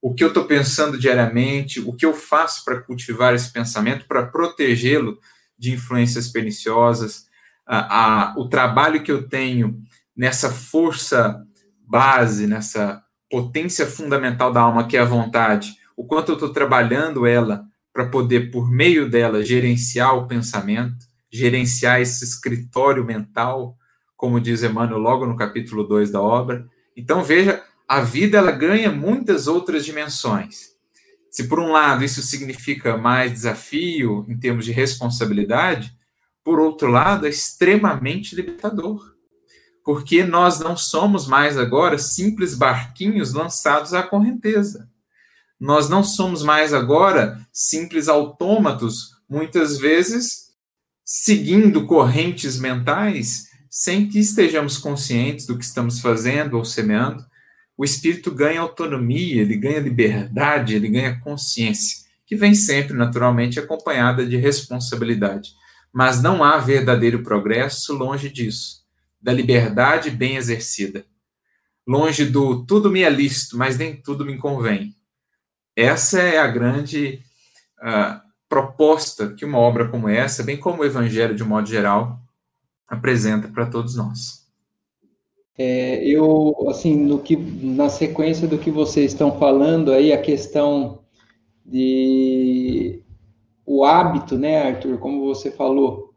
o que eu estou pensando diariamente, o que eu faço para cultivar esse pensamento, para protegê-lo de influências perniciosas, a, a, o trabalho que eu tenho nessa força base, nessa potência fundamental da alma que é a vontade, o quanto eu estou trabalhando ela para poder, por meio dela, gerenciar o pensamento, gerenciar esse escritório mental, como diz Emmanuel logo no capítulo 2 da obra. Então, veja, a vida ela ganha muitas outras dimensões. Se por um lado isso significa mais desafio em termos de responsabilidade, por outro lado é extremamente libertador porque nós não somos mais agora simples barquinhos lançados à correnteza. Nós não somos mais agora simples autômatos, muitas vezes seguindo correntes mentais sem que estejamos conscientes do que estamos fazendo ou semeando. O espírito ganha autonomia, ele ganha liberdade, ele ganha consciência, que vem sempre naturalmente acompanhada de responsabilidade. Mas não há verdadeiro progresso longe disso da liberdade bem exercida. Longe do tudo me é lícito, mas nem tudo me convém. Essa é a grande uh, proposta que uma obra como essa, bem como o Evangelho de um modo geral, apresenta para todos nós. É, eu, assim, no que, na sequência do que vocês estão falando aí, a questão de o hábito, né, Arthur, como você falou,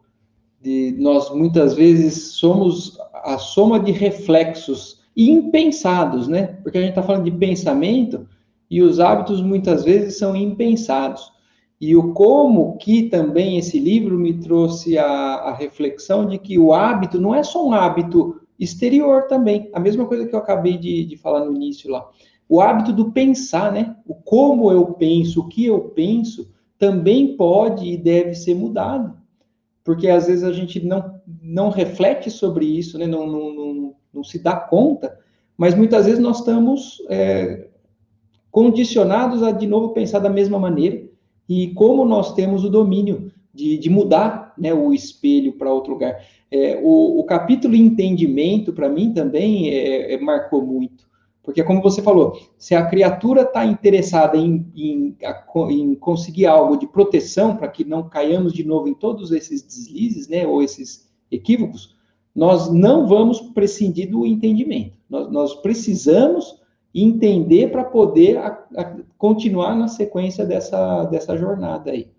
de nós muitas vezes somos a soma de reflexos impensados, né? Porque a gente está falando de pensamento e os hábitos muitas vezes são impensados. E o como que também esse livro me trouxe a, a reflexão de que o hábito não é só um hábito exterior também, a mesma coisa que eu acabei de, de falar no início lá. O hábito do pensar, né? O como eu penso, o que eu penso, também pode e deve ser mudado porque às vezes a gente não, não reflete sobre isso, né? não, não, não, não se dá conta, mas muitas vezes nós estamos é, condicionados a, de novo, pensar da mesma maneira, e como nós temos o domínio de, de mudar né, o espelho para outro lugar. É, o, o, capítulo entendimento, para mim, também é, é, marcou muito. Porque, como você falou, se a criatura está interessada em, em, em, conseguir algo de proteção para que não caiamos de novo em todos esses deslizes, né, ou esses equívocos, nós não vamos prescindir do entendimento. Nós, nós precisamos entender para poder a, a continuar na sequência dessa, dessa jornada aí.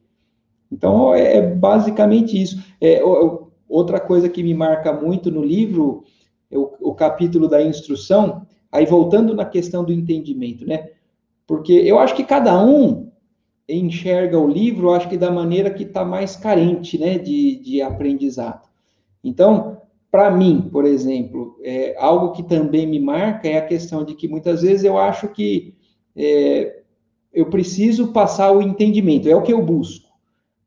Então, é, é basicamente isso. É, outra coisa que me marca muito no livro, é o, o capítulo da instrução, Aí voltando na questão do entendimento, né? Porque eu acho que cada um enxerga o livro, acho que da maneira que está mais carente, né, de, de aprendizado. Então, para mim, por exemplo, é, algo que também me marca é a questão de que muitas vezes eu acho que é, eu preciso passar o entendimento, é o que eu busco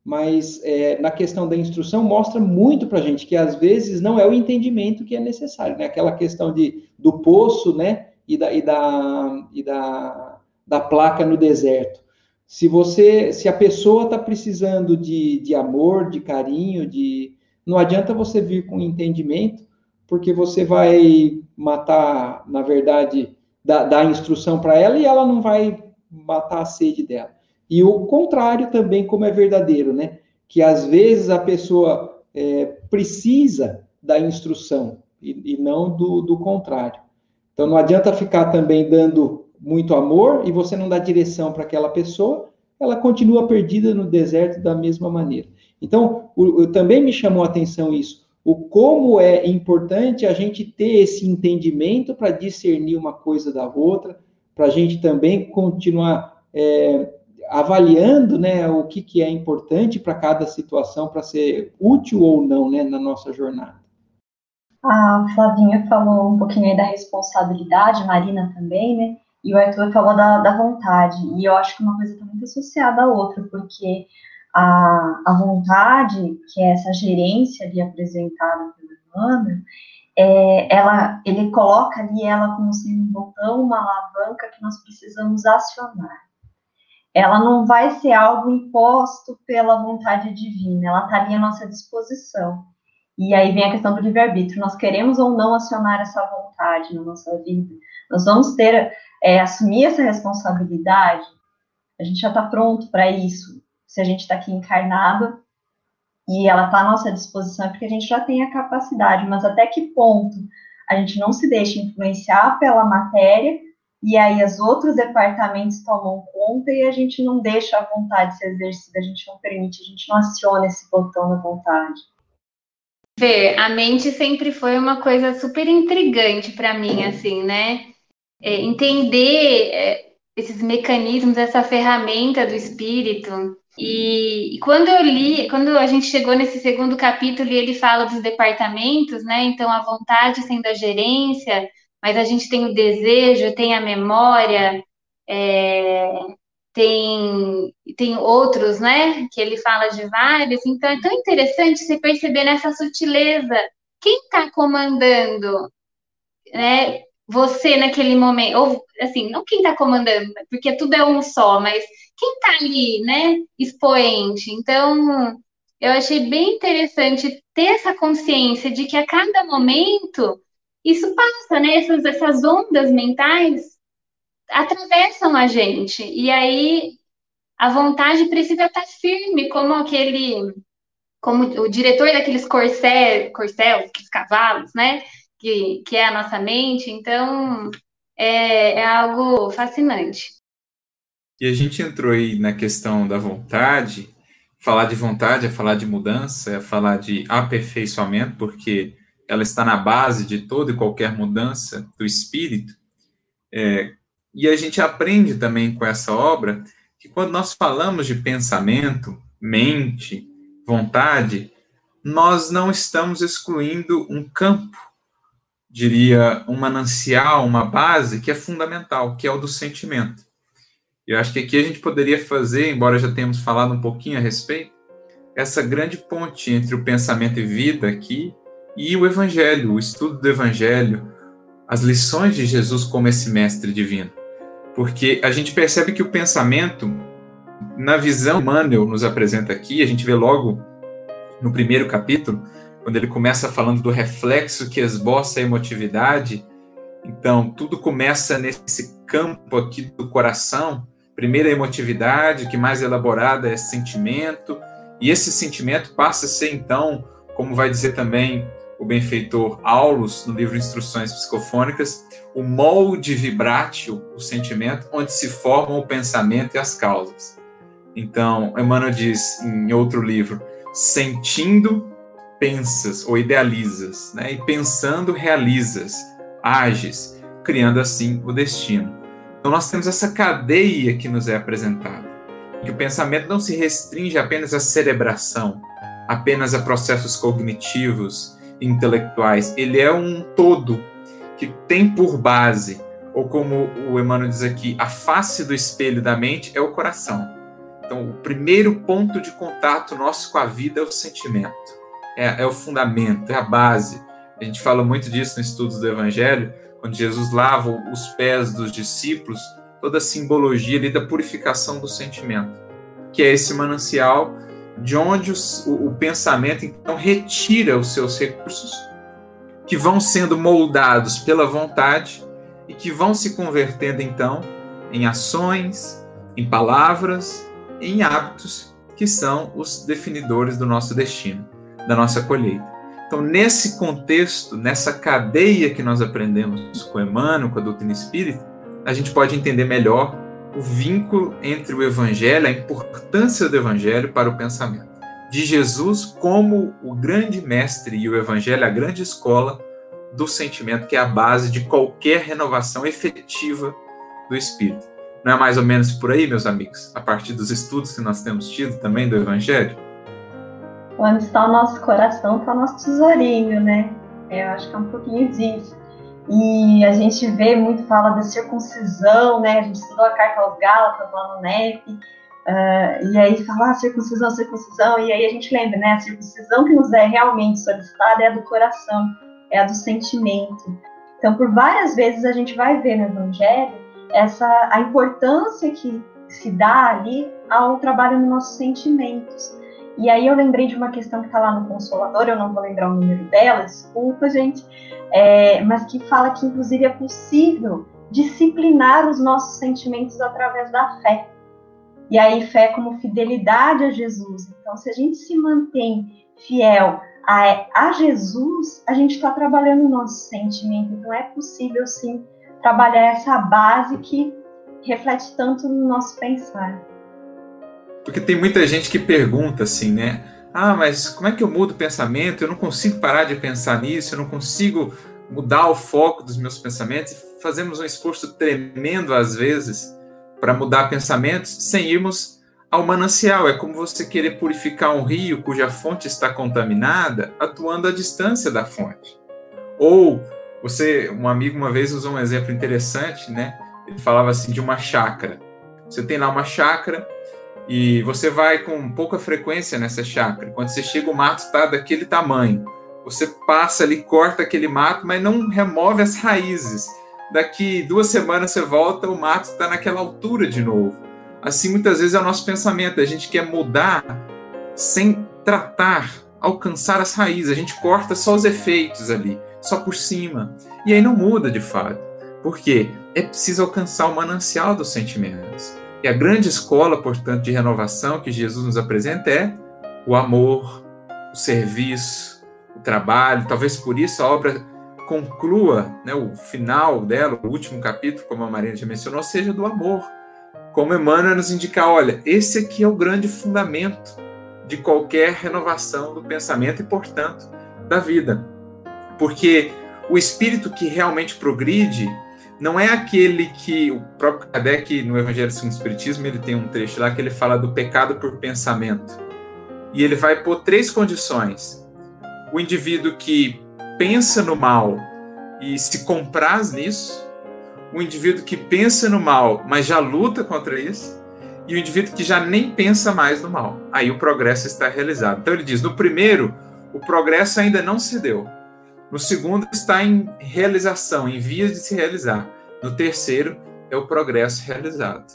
mas é, na questão da instrução mostra muito para a gente que às vezes não é o entendimento que é necessário, né? Aquela questão de, do poço, né? E da, e da, e da, da placa no deserto. Se você, se a pessoa está precisando de, de amor, de carinho, de não adianta você vir com entendimento, porque você vai matar, na verdade, dar, instrução para ela e ela não vai matar a sede dela. E o contrário também, como é verdadeiro, né? Que às vezes a pessoa é, precisa da instrução e, e não do, do contrário. Então não adianta ficar também dando muito amor e você não dá direção para aquela pessoa, ela continua perdida no deserto da mesma maneira. Então, o, o, também me chamou a atenção isso, o como é importante a gente ter esse entendimento para discernir uma coisa da outra, para a gente também continuar é, avaliando né, o que, que é importante para cada situação, para ser útil ou não né, na nossa jornada. A Flavinha falou um pouquinho aí da responsabilidade, Marina também, né? E o Arthur falou da, da vontade. E eu acho que uma coisa está muito associada à outra, porque a, a vontade, que é essa gerência ali apresentada pelo Emmanuel, é, ela, ele coloca ali ela como sendo um botão, uma alavanca que nós precisamos acionar. Ela não vai ser algo imposto pela vontade divina, ela está ali à nossa disposição. E aí vem a questão do livre-arbítrio. Nós queremos ou não acionar essa vontade na nossa vida? Nós vamos ter, é, assumir essa responsabilidade? A gente já está pronto para isso? Se a gente está aqui encarnado e ela está à nossa disposição, é porque a gente já tem a capacidade, mas até que ponto a gente não se deixa influenciar pela matéria e aí os outros departamentos tomam conta e a gente não deixa a vontade ser exercida, a gente não permite, a gente não aciona esse botão da vontade. Ver, a mente sempre foi uma coisa super intrigante para mim, assim, né? É, entender é, esses mecanismos, essa ferramenta do espírito, e, e, quando eu li, quando a gente chegou nesse segundo capítulo e ele fala dos departamentos, né? Então a vontade sendo a gerência, mas a gente tem o desejo, tem a memória, é, tem, tem outros, né? Que ele fala de vários. Então é tão interessante você perceber nessa sutileza quem está comandando, né? Você naquele momento, ou assim, não quem está comandando, porque tudo é um só, mas quem está ali, né, expoente. Então, eu achei bem interessante ter essa consciência de que a cada momento isso passa, né? Essas, essas ondas mentais atravessam a gente. E aí a vontade precisa estar firme, como aquele, como o diretor daqueles corcéis, aqueles cavalos, né? Que, que é a nossa mente. Então é, é algo fascinante. E a gente entrou aí na questão da vontade. Falar de vontade é falar de mudança, é falar de aperfeiçoamento, porque ela está na base de toda e qualquer mudança do espírito. É, e a gente aprende também com essa obra que quando nós falamos de pensamento, mente, vontade, nós não estamos excluindo um campo, diria, um manancial, uma base que é fundamental, que é o do sentimento. Eu acho que aqui a gente poderia fazer, embora já tenhamos falado um pouquinho a respeito, essa grande ponte entre o pensamento e vida aqui e o Evangelho, o estudo do Evangelho, as lições de Jesus como esse mestre divino. Porque a gente percebe que o pensamento, na visão que Manuel nos apresenta aqui, a gente vê logo no primeiro capítulo, quando ele começa falando do reflexo que esboça a emotividade. Então, tudo começa nesse campo aqui do coração, Primeiro a emotividade, que mais elaborada é sentimento, e esse sentimento passa a ser então, como vai dizer também o benfeitor Aulus no livro Instruções Psicofônicas, o molde vibrátil, o sentimento, onde se formam o pensamento e as causas. Então, Emmanuel diz em outro livro, sentindo, pensas ou idealizas, né? e pensando, realizas, ages, criando assim o destino. Então nós temos essa cadeia que nos é apresentada, que o pensamento não se restringe apenas à cerebração, apenas a processos cognitivos, intelectuais. Ele é um todo que tem por base, ou como o Emmanuel diz aqui, a face do espelho da mente é o coração. Então, o primeiro ponto de contato nosso com a vida é o sentimento, é, é o fundamento, é a base. A gente fala muito disso no estudos do Evangelho, quando Jesus lava os pés dos discípulos, toda a simbologia ali da purificação do sentimento, que é esse manancial de onde os, o, o pensamento então retira os seus recursos, que vão sendo moldados pela vontade e que vão se convertendo então em ações, em palavras, em hábitos que são os definidores do nosso destino, da nossa colheita. Então, nesse contexto, nessa cadeia que nós aprendemos com Emmanuel, com a doutrina espírita, a gente pode entender melhor o vínculo entre o evangelho, a importância do evangelho para o pensamento. De Jesus como o grande mestre e o evangelho a grande escola do sentimento, que é a base de qualquer renovação efetiva do espírito. Não é mais ou menos por aí, meus amigos? A partir dos estudos que nós temos tido também do evangelho? Onde está o nosso coração, está o nosso tesourinho, né? Eu acho que é um pouquinho disso. E a gente vê muito, fala da circuncisão, né? A gente estudou a carta aos Gálatas lá no NEP, uh, e aí fala ah, circuncisão, circuncisão, e aí a gente lembra, né? A circuncisão que nos é realmente solicitada é a do coração, é a do sentimento. Então, por várias vezes a gente vai ver no Evangelho essa a importância que se dá ali ao trabalho nos nossos sentimentos. E aí eu lembrei de uma questão que está lá no Consolador, eu não vou lembrar o número dela, desculpa, gente, é, mas que fala que inclusive é possível disciplinar os nossos sentimentos através da fé. E aí fé como fidelidade a Jesus. Então, se a gente se mantém fiel a, a Jesus, a gente está trabalhando o nosso sentimento. Então, é possível sim trabalhar essa base que reflete tanto no nosso pensar. Porque tem muita gente que pergunta assim, né? Ah, mas como é que eu mudo o pensamento? Eu não consigo parar de pensar nisso, eu não consigo mudar o foco dos meus pensamentos. Fazemos um esforço tremendo às vezes para mudar pensamentos sem irmos ao manancial. É como você querer purificar um rio cuja fonte está contaminada, atuando à distância da fonte. Ou você, um amigo uma vez usou um exemplo interessante, né? Ele falava assim de uma chácara. Você tem lá uma chácara e você vai com pouca frequência nessa chácara. Quando você chega, o mato está daquele tamanho. Você passa ali, corta aquele mato, mas não remove as raízes. Daqui duas semanas você volta, o mato está naquela altura de novo. Assim, muitas vezes é o nosso pensamento. A gente quer mudar sem tratar, alcançar as raízes. A gente corta só os efeitos ali, só por cima. E aí não muda de fato. Por quê? É preciso alcançar o manancial dos sentimentos. E a grande escola, portanto, de renovação que Jesus nos apresenta é o amor, o serviço, o trabalho. Talvez por isso a obra conclua, né, o final dela, o último capítulo, como a Marina já mencionou, seja do amor. Como Emmanuel nos indica, olha, esse aqui é o grande fundamento de qualquer renovação do pensamento e, portanto, da vida. Porque o espírito que realmente progride não é aquele que o próprio Kardec no Evangelho segundo o Espiritismo ele tem um trecho lá que ele fala do pecado por pensamento e ele vai pôr três condições: o indivíduo que pensa no mal e se compraz nisso, o indivíduo que pensa no mal mas já luta contra isso e o indivíduo que já nem pensa mais no mal. Aí o progresso está realizado. Então ele diz: no primeiro, o progresso ainda não se deu. No segundo, está em realização, em vias de se realizar. No terceiro, é o progresso realizado,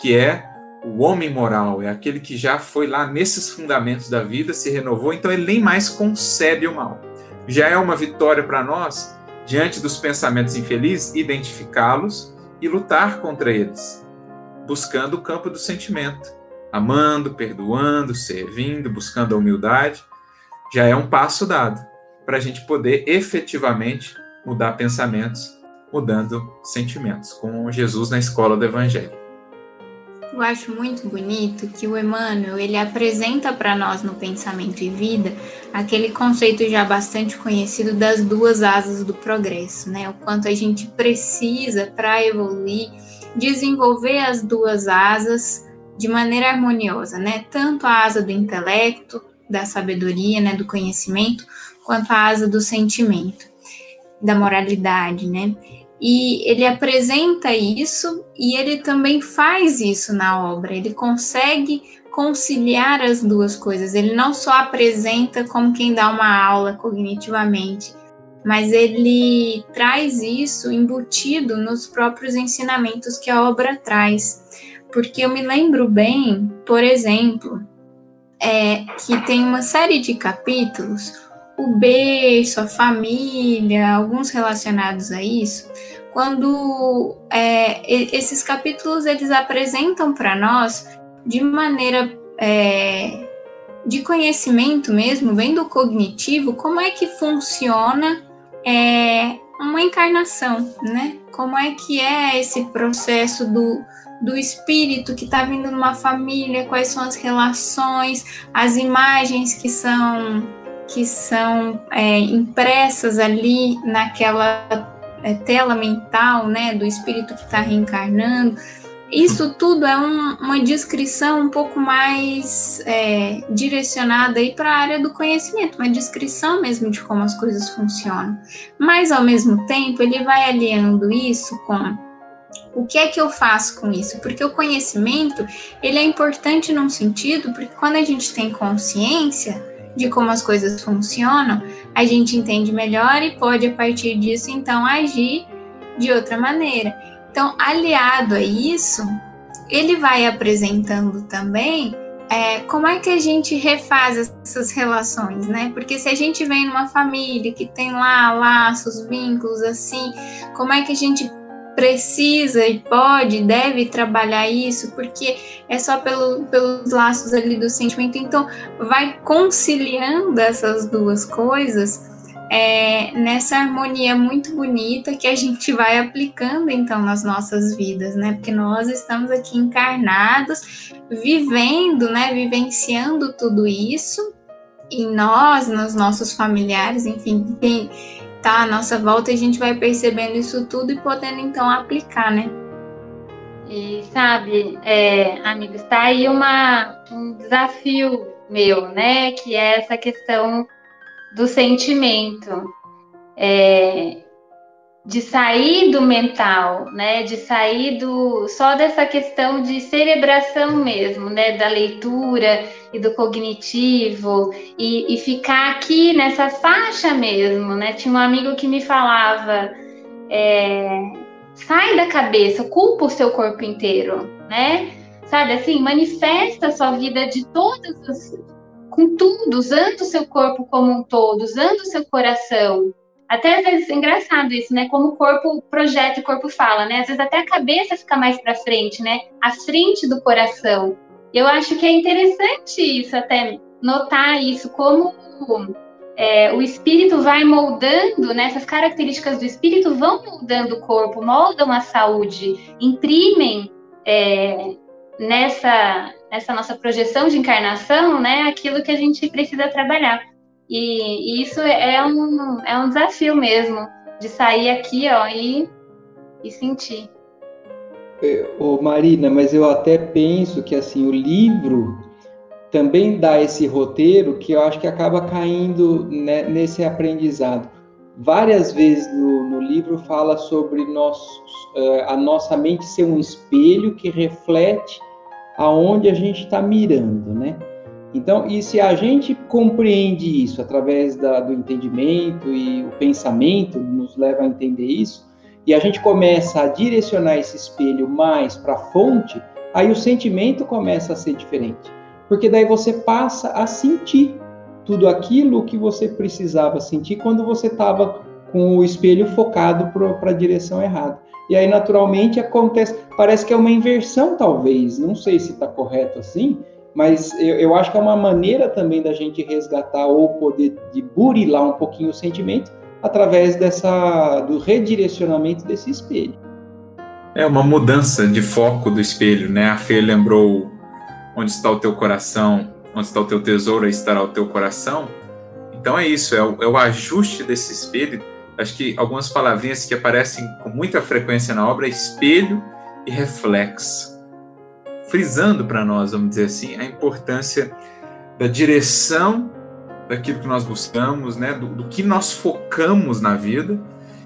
que é o homem moral, é aquele que já foi lá nesses fundamentos da vida, se renovou, então ele nem mais concebe o mal. Já é uma vitória para nós, diante dos pensamentos infelizes, identificá-los e lutar contra eles, buscando o campo do sentimento, amando, perdoando, servindo, buscando a humildade. Já é um passo dado para a gente poder efetivamente mudar pensamentos, mudando sentimentos, com Jesus na escola do Evangelho. Eu acho muito bonito que o Emmanuel ele apresenta para nós no Pensamento e Vida aquele conceito já bastante conhecido das duas asas do progresso, né? O quanto a gente precisa para evoluir desenvolver as duas asas de maneira harmoniosa, né? Tanto a asa do intelecto, da sabedoria, né, do conhecimento, quanto a asa do sentimento, da moralidade, né? E ele apresenta isso e ele também faz isso na obra. Ele consegue conciliar as duas coisas. Ele não só apresenta como quem dá uma aula cognitivamente, mas ele traz isso embutido nos próprios ensinamentos que a obra traz. Porque eu me lembro bem, por exemplo, é, que tem uma série de capítulos, o berço, a família, alguns relacionados a isso, quando é, esses capítulos eles apresentam para nós de maneira é, de conhecimento mesmo, bem do cognitivo, como é que funciona é, uma encarnação, né? Como é que é esse processo do, do espírito que está vindo numa família, quais são as relações, as imagens que são que são é, impressas ali naquela é, tela mental, né, do espírito que está reencarnando. Isso tudo é um, uma descrição um pouco mais é, direcionada aí para a área do conhecimento, uma descrição mesmo de como as coisas funcionam. Mas ao mesmo tempo ele vai aliando isso com o que é que eu faço com isso? Porque o conhecimento ele é importante num sentido, porque quando a gente tem consciência de como as coisas funcionam, a gente entende melhor e pode a partir disso então agir de outra maneira. Então, aliado a isso, ele vai apresentando também é, como é que a gente refaz essas relações, né? Porque se a gente vem numa família que tem lá laços, vínculos assim, como é que a gente precisa e pode, deve trabalhar isso, porque é só pelo, pelos laços ali do sentimento. Então, vai conciliando essas duas coisas é, nessa harmonia muito bonita que a gente vai aplicando então nas nossas vidas, né? Porque nós estamos aqui encarnados, vivendo, né? Vivenciando tudo isso e nós, nos nossos familiares, enfim, quem tá à nossa volta, a gente vai percebendo isso tudo e podendo então aplicar, né? E sabe, é, amigos, está aí uma, um desafio meu, né? Que é essa questão do sentimento, é, de sair do mental, né, de sair do só dessa questão de cerebração mesmo, né, da leitura e do cognitivo e, e ficar aqui nessa faixa mesmo, né? Tinha um amigo que me falava, é, sai da cabeça, culpa o seu corpo inteiro, né? Sabe assim, manifesta a sua vida de todas as com tudo, usando o seu corpo como um todo, usando o seu coração. Até às vezes engraçado isso, né? Como o corpo projeta, o corpo fala, né? Às vezes até a cabeça fica mais para frente, né? À frente do coração. Eu acho que é interessante isso, até notar isso, como é, o espírito vai moldando, né? Essas características do espírito vão moldando o corpo, moldam a saúde, imprimem é, nessa essa nossa projeção de encarnação, né, aquilo que a gente precisa trabalhar. E, e isso é um, é um desafio mesmo, de sair aqui ó, e, e sentir. É, ô Marina, mas eu até penso que assim o livro também dá esse roteiro que eu acho que acaba caindo né, nesse aprendizado. Várias vezes no, no livro fala sobre nossos, uh, a nossa mente ser um espelho que reflete aonde a gente está mirando, né? Então, e se a gente compreende isso através da, do entendimento e o pensamento nos leva a entender isso, e a gente começa a direcionar esse espelho mais para a fonte, aí o sentimento começa a ser diferente. Porque daí você passa a sentir tudo aquilo que você precisava sentir quando você estava com o espelho focado para a direção errada. E aí, naturalmente, acontece. Parece que é uma inversão, talvez. Não sei se está correto assim, mas eu, eu, acho que é uma maneira também da gente resgatar ou poder de burilar um pouquinho o sentimento através dessa do redirecionamento desse espelho. É uma mudança de foco do espelho, né? A Fê lembrou onde está o teu coração, onde está o teu tesouro, aí estará o teu coração. Então é isso, é o, é o ajuste desse espelho acho que algumas palavrinhas que aparecem com muita frequência na obra é espelho e reflexo, frisando para nós, vamos dizer assim, a importância da direção daquilo que nós buscamos, né, do, do que nós focamos na vida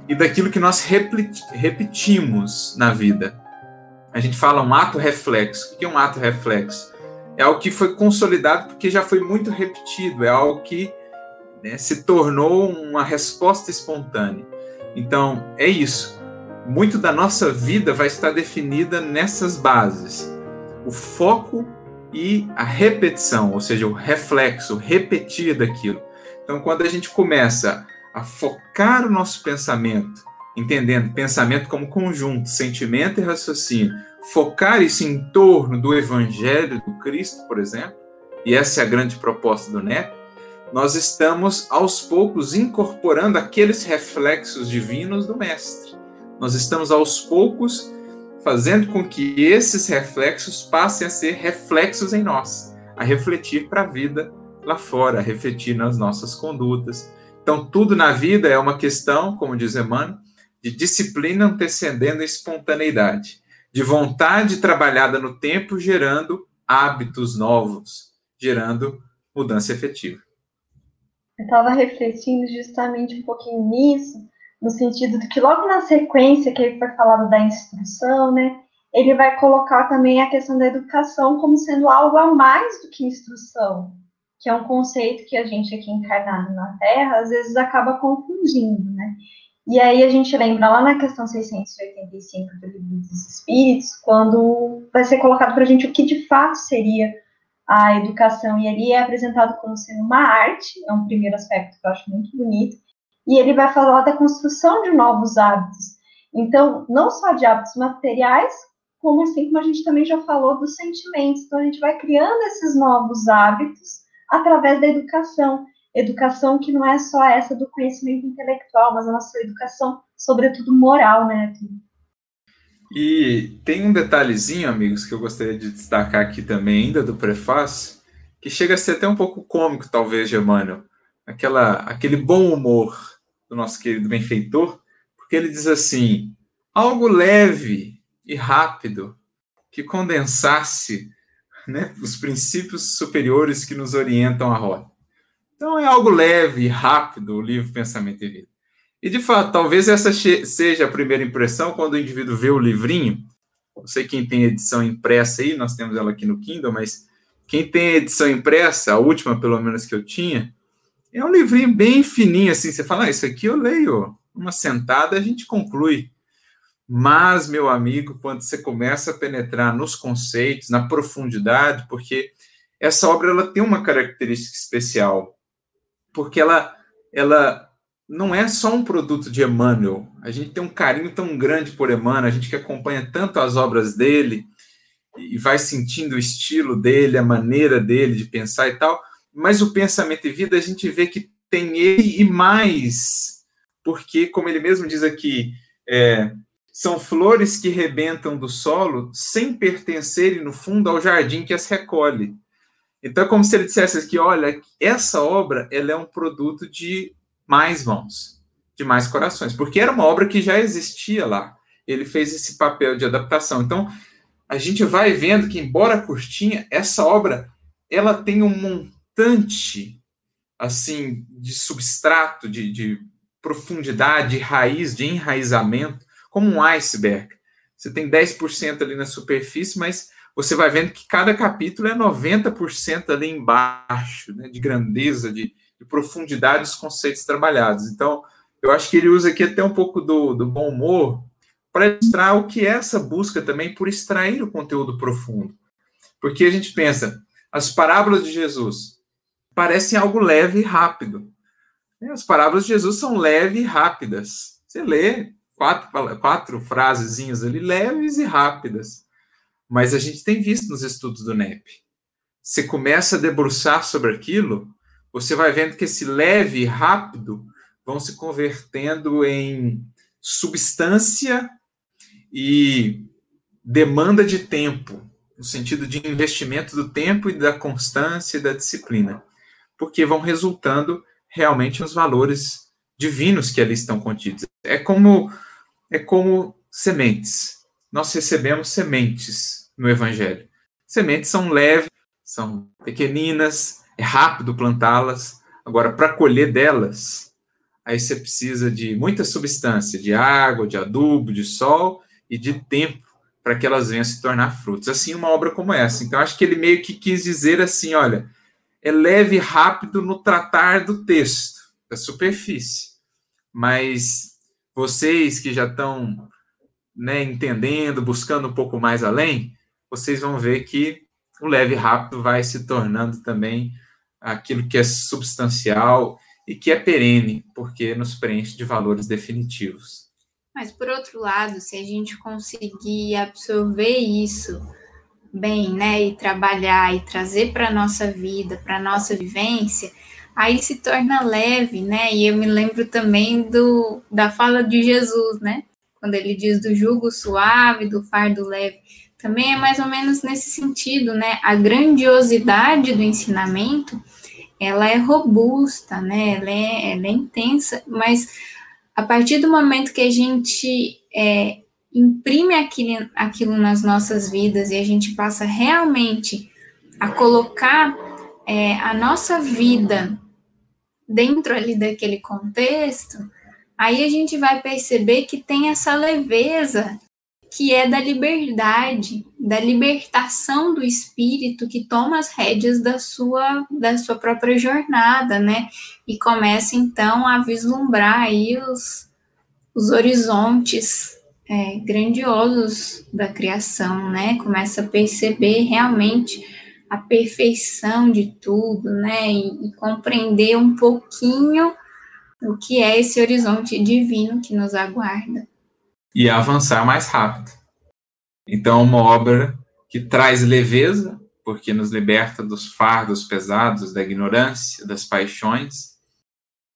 e daquilo que nós repetimos na vida. A gente fala um ato reflexo. O que é um ato reflexo? É algo que foi consolidado porque já foi muito repetido, é algo que né? se tornou uma resposta espontânea. Então, é isso. Muito da nossa vida vai estar definida nessas bases. O foco e a repetição, ou seja, o reflexo, repetir daquilo. Então, quando a gente começa a focar o nosso pensamento, entendendo pensamento como conjunto, sentimento e raciocínio, focar isso em torno do Evangelho do Cristo, por exemplo, e essa é a grande proposta do NEP, nós estamos aos poucos incorporando aqueles reflexos divinos do Mestre. Nós estamos aos poucos fazendo com que esses reflexos passem a ser reflexos em nós, a refletir para a vida lá fora, a refletir nas nossas condutas. Então, tudo na vida é uma questão, como diz Emmanuel, de disciplina antecedendo a espontaneidade, de vontade trabalhada no tempo, gerando hábitos novos, gerando mudança efetiva. Eu estava refletindo justamente um pouquinho nisso, no sentido de que logo na sequência que ele foi falado da instrução, né, ele vai colocar também a questão da educação como sendo algo a mais do que instrução, que é um conceito que a gente aqui encarnado na Terra às vezes acaba confundindo, né? E aí a gente lembra lá na questão 685 do Livro dos Espíritos, quando vai ser colocado para a gente o que de fato seria a educação, e ali é apresentado como sendo uma arte, é um primeiro aspecto que eu acho muito bonito, e ele vai falar da construção de novos hábitos. Então, não só de hábitos materiais, como assim como a gente também já falou dos sentimentos. Então, a gente vai criando esses novos hábitos através da educação. Educação que não é só essa do conhecimento intelectual, mas a nossa educação, sobretudo moral, né? E tem um detalhezinho, amigos, que eu gostaria de destacar aqui também, ainda do prefácio, que chega a ser até um pouco cômico, talvez, Germânio. Aquela, aquele bom humor do nosso querido benfeitor, porque ele diz assim: algo leve e rápido que condensasse né, os princípios superiores que nos orientam a rota. Então é algo leve e rápido o livro Pensamento e Vida. E de fato, talvez essa seja a primeira impressão quando o indivíduo vê o livrinho. Não sei quem tem edição impressa aí, nós temos ela aqui no Kindle, mas quem tem edição impressa, a última pelo menos que eu tinha, é um livrinho bem fininho assim. Você fala, ah, isso aqui eu leio uma sentada, a gente conclui. Mas, meu amigo, quando você começa a penetrar nos conceitos, na profundidade, porque essa obra ela tem uma característica especial, porque ela, ela não é só um produto de Emmanuel. A gente tem um carinho tão grande por Emmanuel, a gente que acompanha tanto as obras dele e vai sentindo o estilo dele, a maneira dele de pensar e tal. Mas o pensamento e vida a gente vê que tem ele e mais, porque, como ele mesmo diz aqui, é, são flores que rebentam do solo sem pertencerem, no fundo, ao jardim que as recolhe. Então, é como se ele dissesse que, olha, essa obra ela é um produto de mais mãos, de mais corações, porque era uma obra que já existia lá. Ele fez esse papel de adaptação. Então, a gente vai vendo que, embora curtinha, essa obra ela tem um montante assim de substrato, de, de profundidade, de raiz, de enraizamento, como um iceberg. Você tem 10% ali na superfície, mas você vai vendo que cada capítulo é 90% ali embaixo, né, de grandeza, de, de profundidade dos conceitos trabalhados. Então, eu acho que ele usa aqui até um pouco do, do bom humor para ilustrar o que é essa busca também por extrair o conteúdo profundo. Porque a gente pensa, as parábolas de Jesus parecem algo leve e rápido. As parábolas de Jesus são leves e rápidas. Você lê quatro, quatro frasezinhas ali, leves e rápidas. Mas a gente tem visto nos estudos do NEP. Você começa a debruçar sobre aquilo, você vai vendo que esse leve e rápido vão se convertendo em substância e demanda de tempo, no sentido de investimento do tempo e da constância e da disciplina, porque vão resultando realmente os valores divinos que ali estão contidos. É como é como sementes. Nós recebemos sementes no evangelho. Sementes são leves, são pequeninas, é rápido plantá-las. Agora, para colher delas, aí você precisa de muita substância, de água, de adubo, de sol e de tempo para que elas venham se tornar frutos. Assim, uma obra como essa. Então, acho que ele meio que quis dizer assim: olha, é leve e rápido no tratar do texto, da superfície. Mas vocês que já estão né, entendendo, buscando um pouco mais além, vocês vão ver que o leve e rápido vai se tornando também aquilo que é substancial e que é perene, porque nos preenche de valores definitivos. Mas, por outro lado, se a gente conseguir absorver isso bem, né, e trabalhar e trazer para a nossa vida, para a nossa vivência, aí se torna leve, né? E eu me lembro também do, da fala de Jesus, né? Quando ele diz do jugo suave, do fardo leve. Também é mais ou menos nesse sentido, né? A grandiosidade do ensinamento, ela é robusta, né? Ela é, ela é intensa, mas a partir do momento que a gente é, imprime aquilo, aquilo nas nossas vidas e a gente passa realmente a colocar é, a nossa vida dentro ali daquele contexto, aí a gente vai perceber que tem essa leveza que é da liberdade, da libertação do espírito que toma as rédeas da sua, da sua própria jornada, né? E começa então a vislumbrar aí os, os horizontes é, grandiosos da criação, né? Começa a perceber realmente a perfeição de tudo, né? E, e compreender um pouquinho o que é esse horizonte divino que nos aguarda. E avançar mais rápido. Então, uma obra que traz leveza, porque nos liberta dos fardos pesados, da ignorância, das paixões,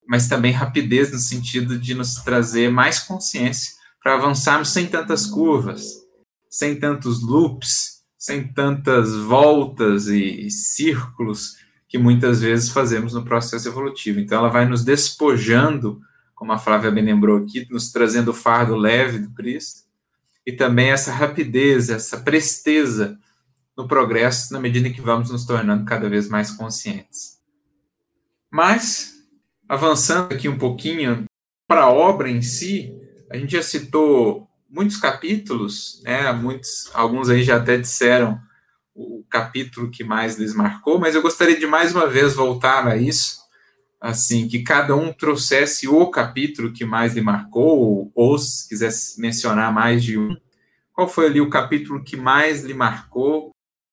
mas também rapidez no sentido de nos trazer mais consciência para avançarmos sem tantas curvas, sem tantos loops, sem tantas voltas e círculos que muitas vezes fazemos no processo evolutivo. Então, ela vai nos despojando, como a Flávia bem lembrou aqui, nos trazendo o fardo leve do Cristo, e também essa rapidez, essa presteza no progresso, na medida em que vamos nos tornando cada vez mais conscientes. Mas, avançando aqui um pouquinho para a obra em si, a gente já citou muitos capítulos, né? Muitos, alguns aí já até disseram o capítulo que mais lhes marcou, mas eu gostaria de mais uma vez voltar a isso, assim, que cada um trouxesse o capítulo que mais lhe marcou, ou, se quisesse mencionar mais de um, qual foi ali o capítulo que mais lhe marcou,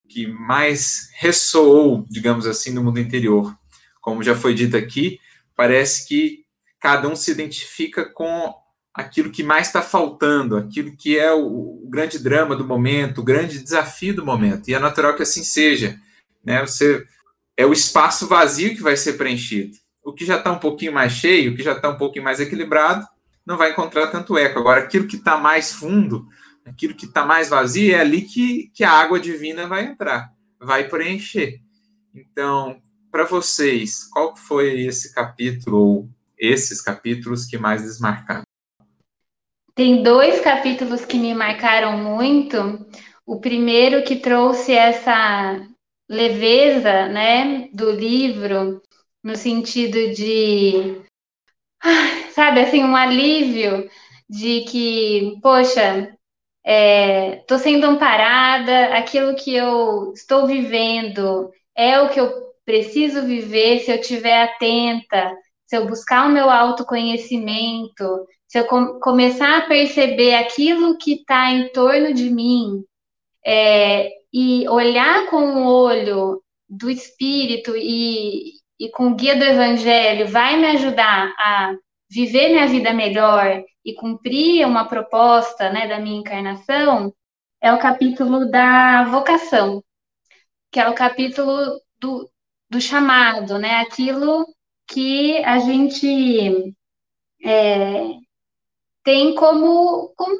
que mais ressoou, digamos assim, no mundo interior? Como já foi dito aqui, parece que cada um se identifica com aquilo que mais está faltando, aquilo que é o, o, grande drama do momento, o grande desafio do momento. E é natural que assim seja. Né? Você é o espaço vazio que vai ser preenchido. O que já está um pouquinho mais cheio, o que já está um pouquinho mais equilibrado, não vai encontrar tanto eco. Agora, aquilo que está mais fundo, aquilo que está mais vazio, é ali que, que a água divina vai entrar, vai preencher. Então, para vocês, qual foi esse capítulo ou esses capítulos que mais desmarcaram? Tem dois capítulos que me marcaram muito. O primeiro que trouxe essa leveza, né, do livro, no sentido de, sabe, assim, um alívio de que, poxa, estou é, sendo amparada, aquilo que eu estou vivendo é o que eu preciso viver se eu estiver atenta, se eu buscar o meu autoconhecimento, se eu com, começar a perceber aquilo que está em torno de mim é, e olhar com o olho do Espírito e, e com o guia do Evangelho, vai me ajudar a viver minha vida melhor e cumprir uma proposta né, da minha encarnação, é o capítulo da vocação, que é o capítulo do, do chamado, né? Aquilo que a gente é, tem como, como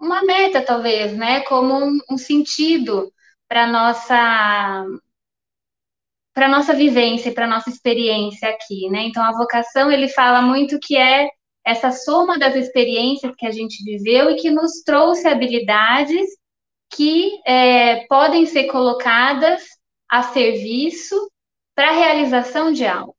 uma meta, talvez, né? Como um, um sentido para nossa para nossa vivência, para nossa experiência aqui, né? Então a vocação ele fala muito que é essa soma das experiências que a gente viveu e que nos trouxe habilidades que é, podem ser colocadas a serviço para a realização de algo.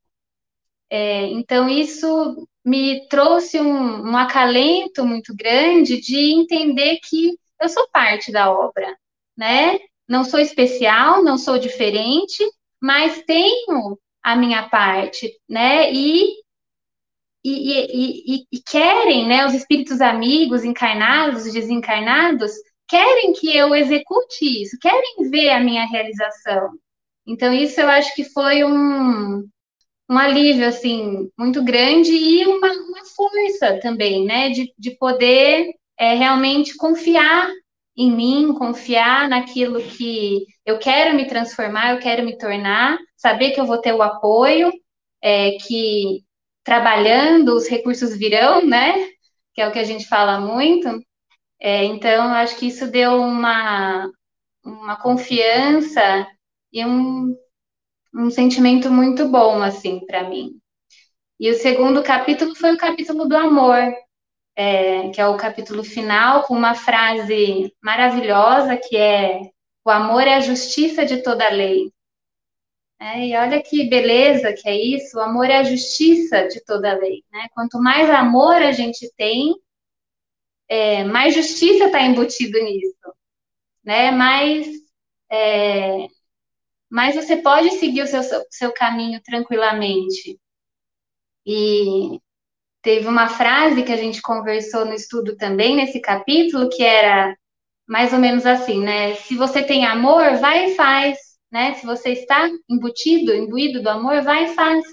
É, então isso me trouxe um, um acalento muito grande de entender que eu sou parte da obra, né? Não sou especial, não sou diferente, mas tenho a minha parte, né? E e, e, e, e, querem, né, os espíritos amigos, encarnados, desencarnados, querem que eu execute isso, querem ver a minha realização. Então, isso eu acho que foi um, um alívio, assim, muito grande e uma, uma força também, né, de, de poder é, realmente confiar em mim, confiar naquilo que eu quero me transformar, eu quero me tornar, saber que eu vou ter o apoio, é, que trabalhando os recursos virão, né? Que é o que a gente fala muito. É, então, acho que isso deu uma, uma confiança e um, um sentimento muito bom, assim, para mim. E o segundo capítulo foi o capítulo do amor, é, que é o capítulo final, com uma frase maravilhosa que é: O amor é a justiça de toda lei. É, e olha que beleza que é isso, o amor é a justiça de toda lei. Né? Quanto mais amor a gente tem, é, mais justiça está embutido nisso. Né? Mais, mais você pode seguir o seu, seu caminho tranquilamente. E teve uma frase que a gente conversou no estudo também, nesse capítulo, que era mais ou menos assim, né? Se você tem amor, vai e faz, né? Se você está embutido, imbuído do amor, vai e faz,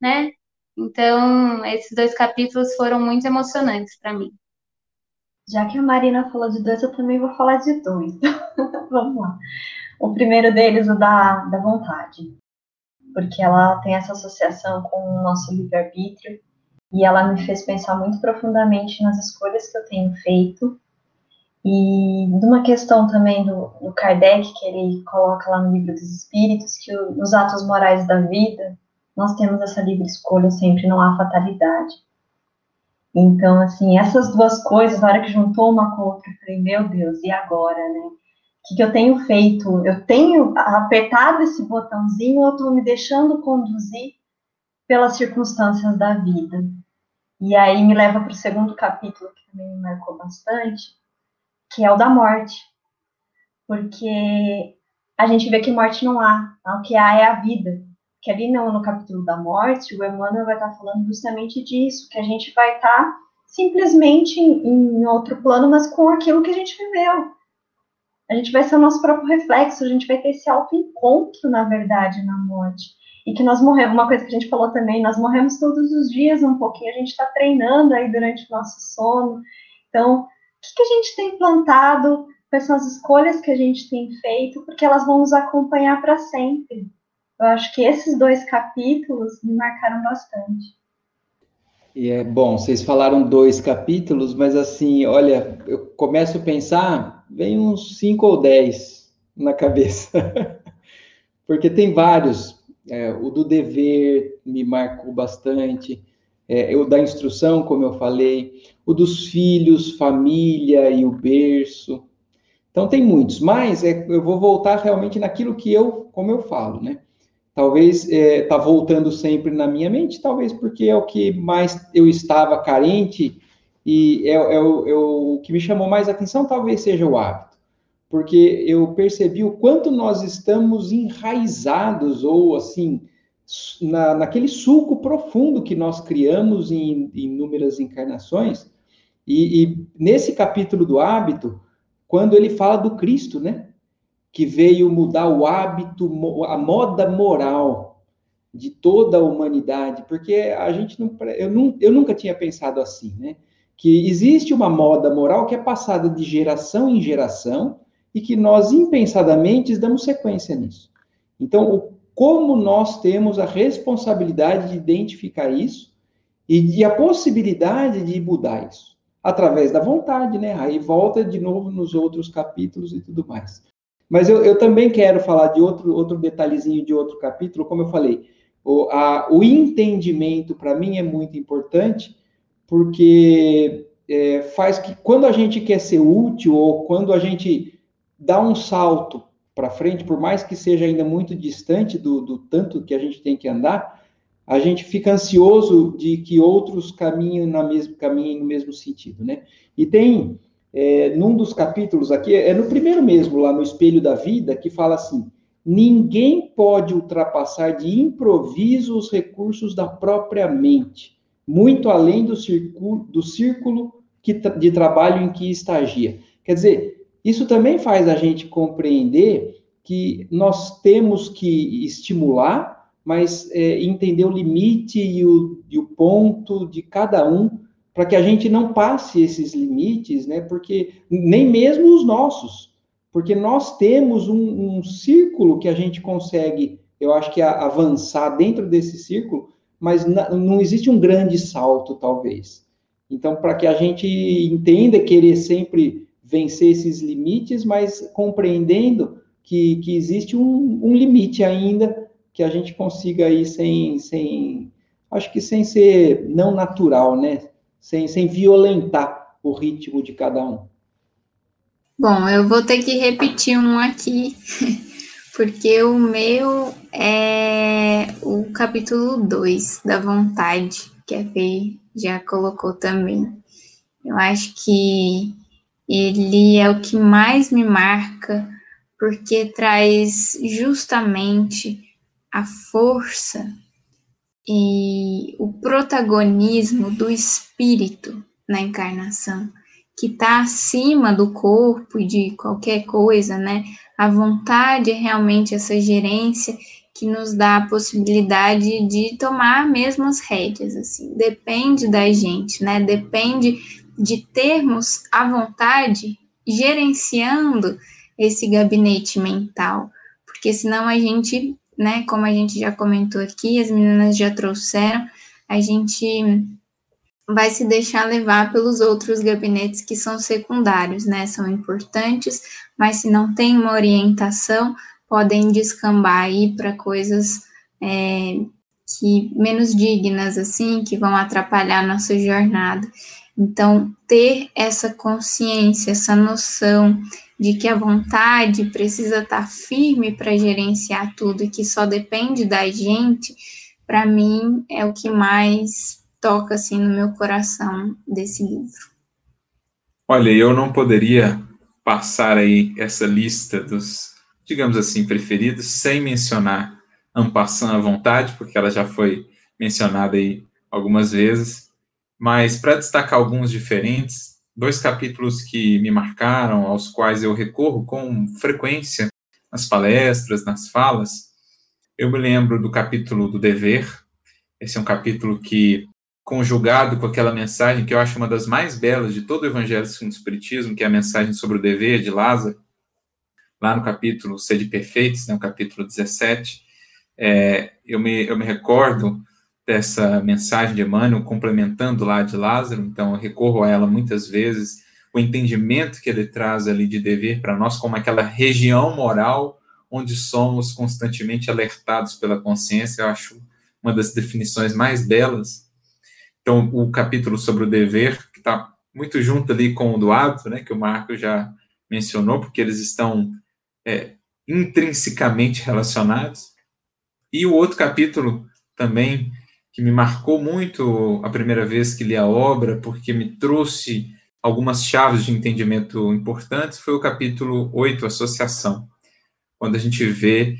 né? Então, esses dois capítulos foram muito emocionantes para mim. Já que a Marina falou de dois, eu também vou falar de dois. Vamos lá. O primeiro deles, o da, da vontade. Porque ela tem essa associação com o nosso livre-arbítrio e ela me fez pensar muito profundamente nas escolhas que eu tenho feito e de uma questão também do, do Kardec, que ele coloca lá no Livro dos Espíritos, que o, nos atos morais da vida, nós temos essa livre escolha sempre, não há fatalidade. Então, assim, essas duas coisas, na hora que juntou uma com a outra, eu falei, meu Deus, e agora, né? O que, que eu tenho feito? Eu tenho apertado esse botãozinho ou estou me deixando conduzir pelas circunstâncias da vida? E aí me leva para o segundo capítulo, que também me marcou bastante, que é o da morte. Porque a gente vê que morte não há, o que há é a vida. Que ali no, no capítulo da morte, o Emmanuel vai estar falando justamente disso, que a gente vai estar simplesmente em, em outro plano, mas com aquilo que a gente viveu. A gente vai ser o nosso próprio reflexo, a gente vai ter esse autoencontro, na verdade, na morte. E que nós morremos, uma coisa que a gente falou também, nós morremos todos os dias um pouquinho, a gente está treinando aí durante o nosso sono. Então, que, que a gente tem plantado, quais são as escolhas que a gente tem feito, porque elas vão nos acompanhar para sempre. Eu acho que esses dois capítulos me marcaram bastante. E é bom, vocês falaram dois capítulos, mas assim, olha, eu começo a pensar, vem uns cinco ou dez na cabeça, porque tem vários. É, o do dever me marcou bastante é, o da instrução, como eu falei, o dos filhos, família e o berço. Então tem muitos, mas é, eu vou voltar realmente naquilo que eu, como eu falo, né? Talvez está é, voltando sempre na minha mente, talvez porque é o que mais eu estava carente e é, é, o, é o que me chamou mais atenção, talvez seja o hábito, porque eu percebi o quanto nós estamos enraizados ou assim na, naquele sulco profundo que nós criamos em, inúmeras encarnações. E, e, nesse capítulo do hábito, quando ele fala do Cristo, né? Que veio mudar o hábito, a moda moral de toda a humanidade, porque a gente não, eu, não, eu nunca tinha pensado assim, né? Que existe uma moda moral que é passada de geração em geração e que nós impensadamente damos sequência nisso. Então, como nós temos a responsabilidade de identificar isso e, a possibilidade de mudar isso através da vontade, né? Aí volta de novo nos outros capítulos e tudo mais. Mas eu, eu também quero falar de outro, outro detalhezinho de outro capítulo, como eu falei, o, a, o entendimento para mim é muito importante, porque é, faz que quando a gente quer ser útil ou quando a gente dá um salto para frente, por mais que seja ainda muito distante do, do, tanto que a gente tem que andar, a gente fica ansioso de que outros caminhem na mesmo caminho no mesmo sentido, né? E tem é, num dos capítulos aqui, é no primeiro mesmo lá no Espelho da Vida, que fala assim: ninguém pode ultrapassar de improviso os recursos da própria mente, muito além do círculo, do círculo que, de trabalho em que estagia. Quer dizer, isso também faz a gente compreender que nós temos que estimular, mas é, entender o limite e o, e o ponto de cada um, para que a gente não passe esses limites, né? Porque nem mesmo os nossos, porque nós temos um, um círculo que a gente consegue, eu acho que avançar dentro desse círculo, mas não existe um grande salto, talvez. Então, para que a gente entenda querer sempre vencer esses limites, mas compreendendo que, que existe um, um limite ainda que a gente consiga ir sem, sem, acho que sem ser não natural, né? Sem, sem violentar o ritmo de cada um. Bom, eu vou ter que repetir um aqui, porque o meu é o capítulo 2 da vontade, que a Fê já colocou também. Eu acho que ele é o que mais me marca, porque traz justamente a força e o protagonismo do espírito na encarnação, que está acima do corpo e de qualquer coisa, né? A vontade é realmente essa gerência que nos dá a possibilidade de tomar mesmo as rédeas, assim. Depende da gente, né? Depende de termos a vontade gerenciando esse gabinete mental, porque senão a gente, né, como a gente já comentou aqui, as meninas já trouxeram, a gente vai se deixar levar pelos outros gabinetes que são secundários, né? São importantes, mas se não tem uma orientação, podem descambar aí para coisas é, que menos dignas, assim, que vão atrapalhar a nossa jornada. Então, ter essa consciência, essa noção de que a vontade precisa estar tá firme para gerenciar tudo e que só depende da gente, para mim é o que mais toca assim no meu coração desse livro. Olha, eu não poderia passar aí essa lista dos, digamos assim, preferidos sem mencionar Ampassant à vontade, porque ela já foi mencionada aí algumas vezes. Mas para destacar alguns diferentes, dois capítulos que me marcaram, aos quais eu recorro com frequência nas palestras, nas falas, eu me lembro do capítulo do dever. Esse é um capítulo que, conjugado com aquela mensagem que eu acho uma das mais belas de todo o Evangelho segundo o Espiritismo, que é a mensagem sobre o dever de Lázaro, lá no capítulo Sede Perfeitos, né, capítulo 17, é, eu, me, eu me recordo dessa mensagem de Emmanuel, complementando lá de Lázaro, então eu recorro a ela muitas vezes, o entendimento que ele traz ali de dever para nós como aquela região moral onde somos constantemente alertados pela consciência, eu acho uma das definições mais belas. Então, o capítulo sobre o dever, que está muito junto ali com o do hábito, né, que o Marco já mencionou, porque eles estão é, intrinsecamente relacionados. E o outro capítulo também que me marcou muito a primeira vez que li a obra, porque me trouxe algumas chaves de entendimento importantes, foi o capítulo 8, Associação, quando a gente vê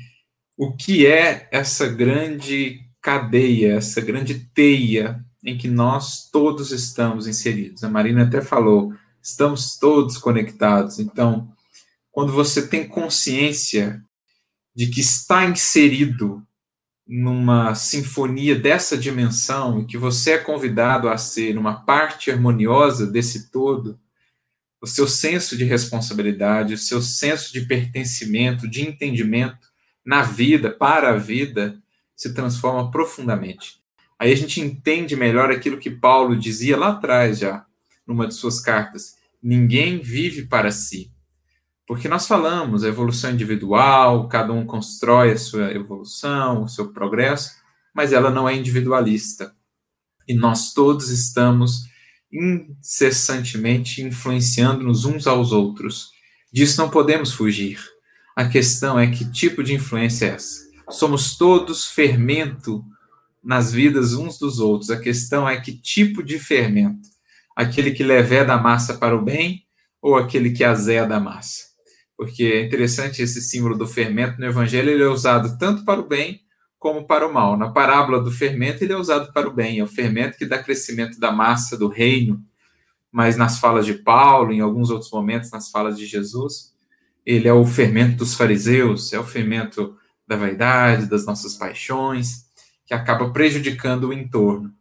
o que é essa grande cadeia, essa grande teia em que nós todos estamos inseridos. A Marina até falou, estamos todos conectados. Então, quando você tem consciência de que está inserido numa sinfonia dessa dimensão e que você é convidado a ser uma parte harmoniosa desse todo, o seu senso de responsabilidade, o seu senso de pertencimento, de entendimento na vida, para a vida, se transforma profundamente. Aí a gente entende melhor aquilo que Paulo dizia lá atrás já, numa de suas cartas: ninguém vive para si, porque nós falamos a evolução individual, cada um constrói a sua evolução, o seu progresso, mas ela não é individualista. E nós todos estamos incessantemente influenciando-nos uns aos outros. Disso não podemos fugir. A questão é que tipo de influência é essa? Somos todos fermento nas vidas uns dos outros. A questão é que tipo de fermento? Aquele que leveda a massa para o bem ou aquele que azeda a massa? Porque é interessante esse símbolo do fermento no Evangelho, ele é usado tanto para o bem como para o mal. Na parábola do fermento, ele é usado para o bem, é o fermento que dá crescimento da massa do reino, mas nas falas de Paulo, em alguns outros momentos, nas falas de Jesus, ele é o fermento dos fariseus, é o fermento da vaidade, das nossas paixões, que acaba prejudicando o entorno.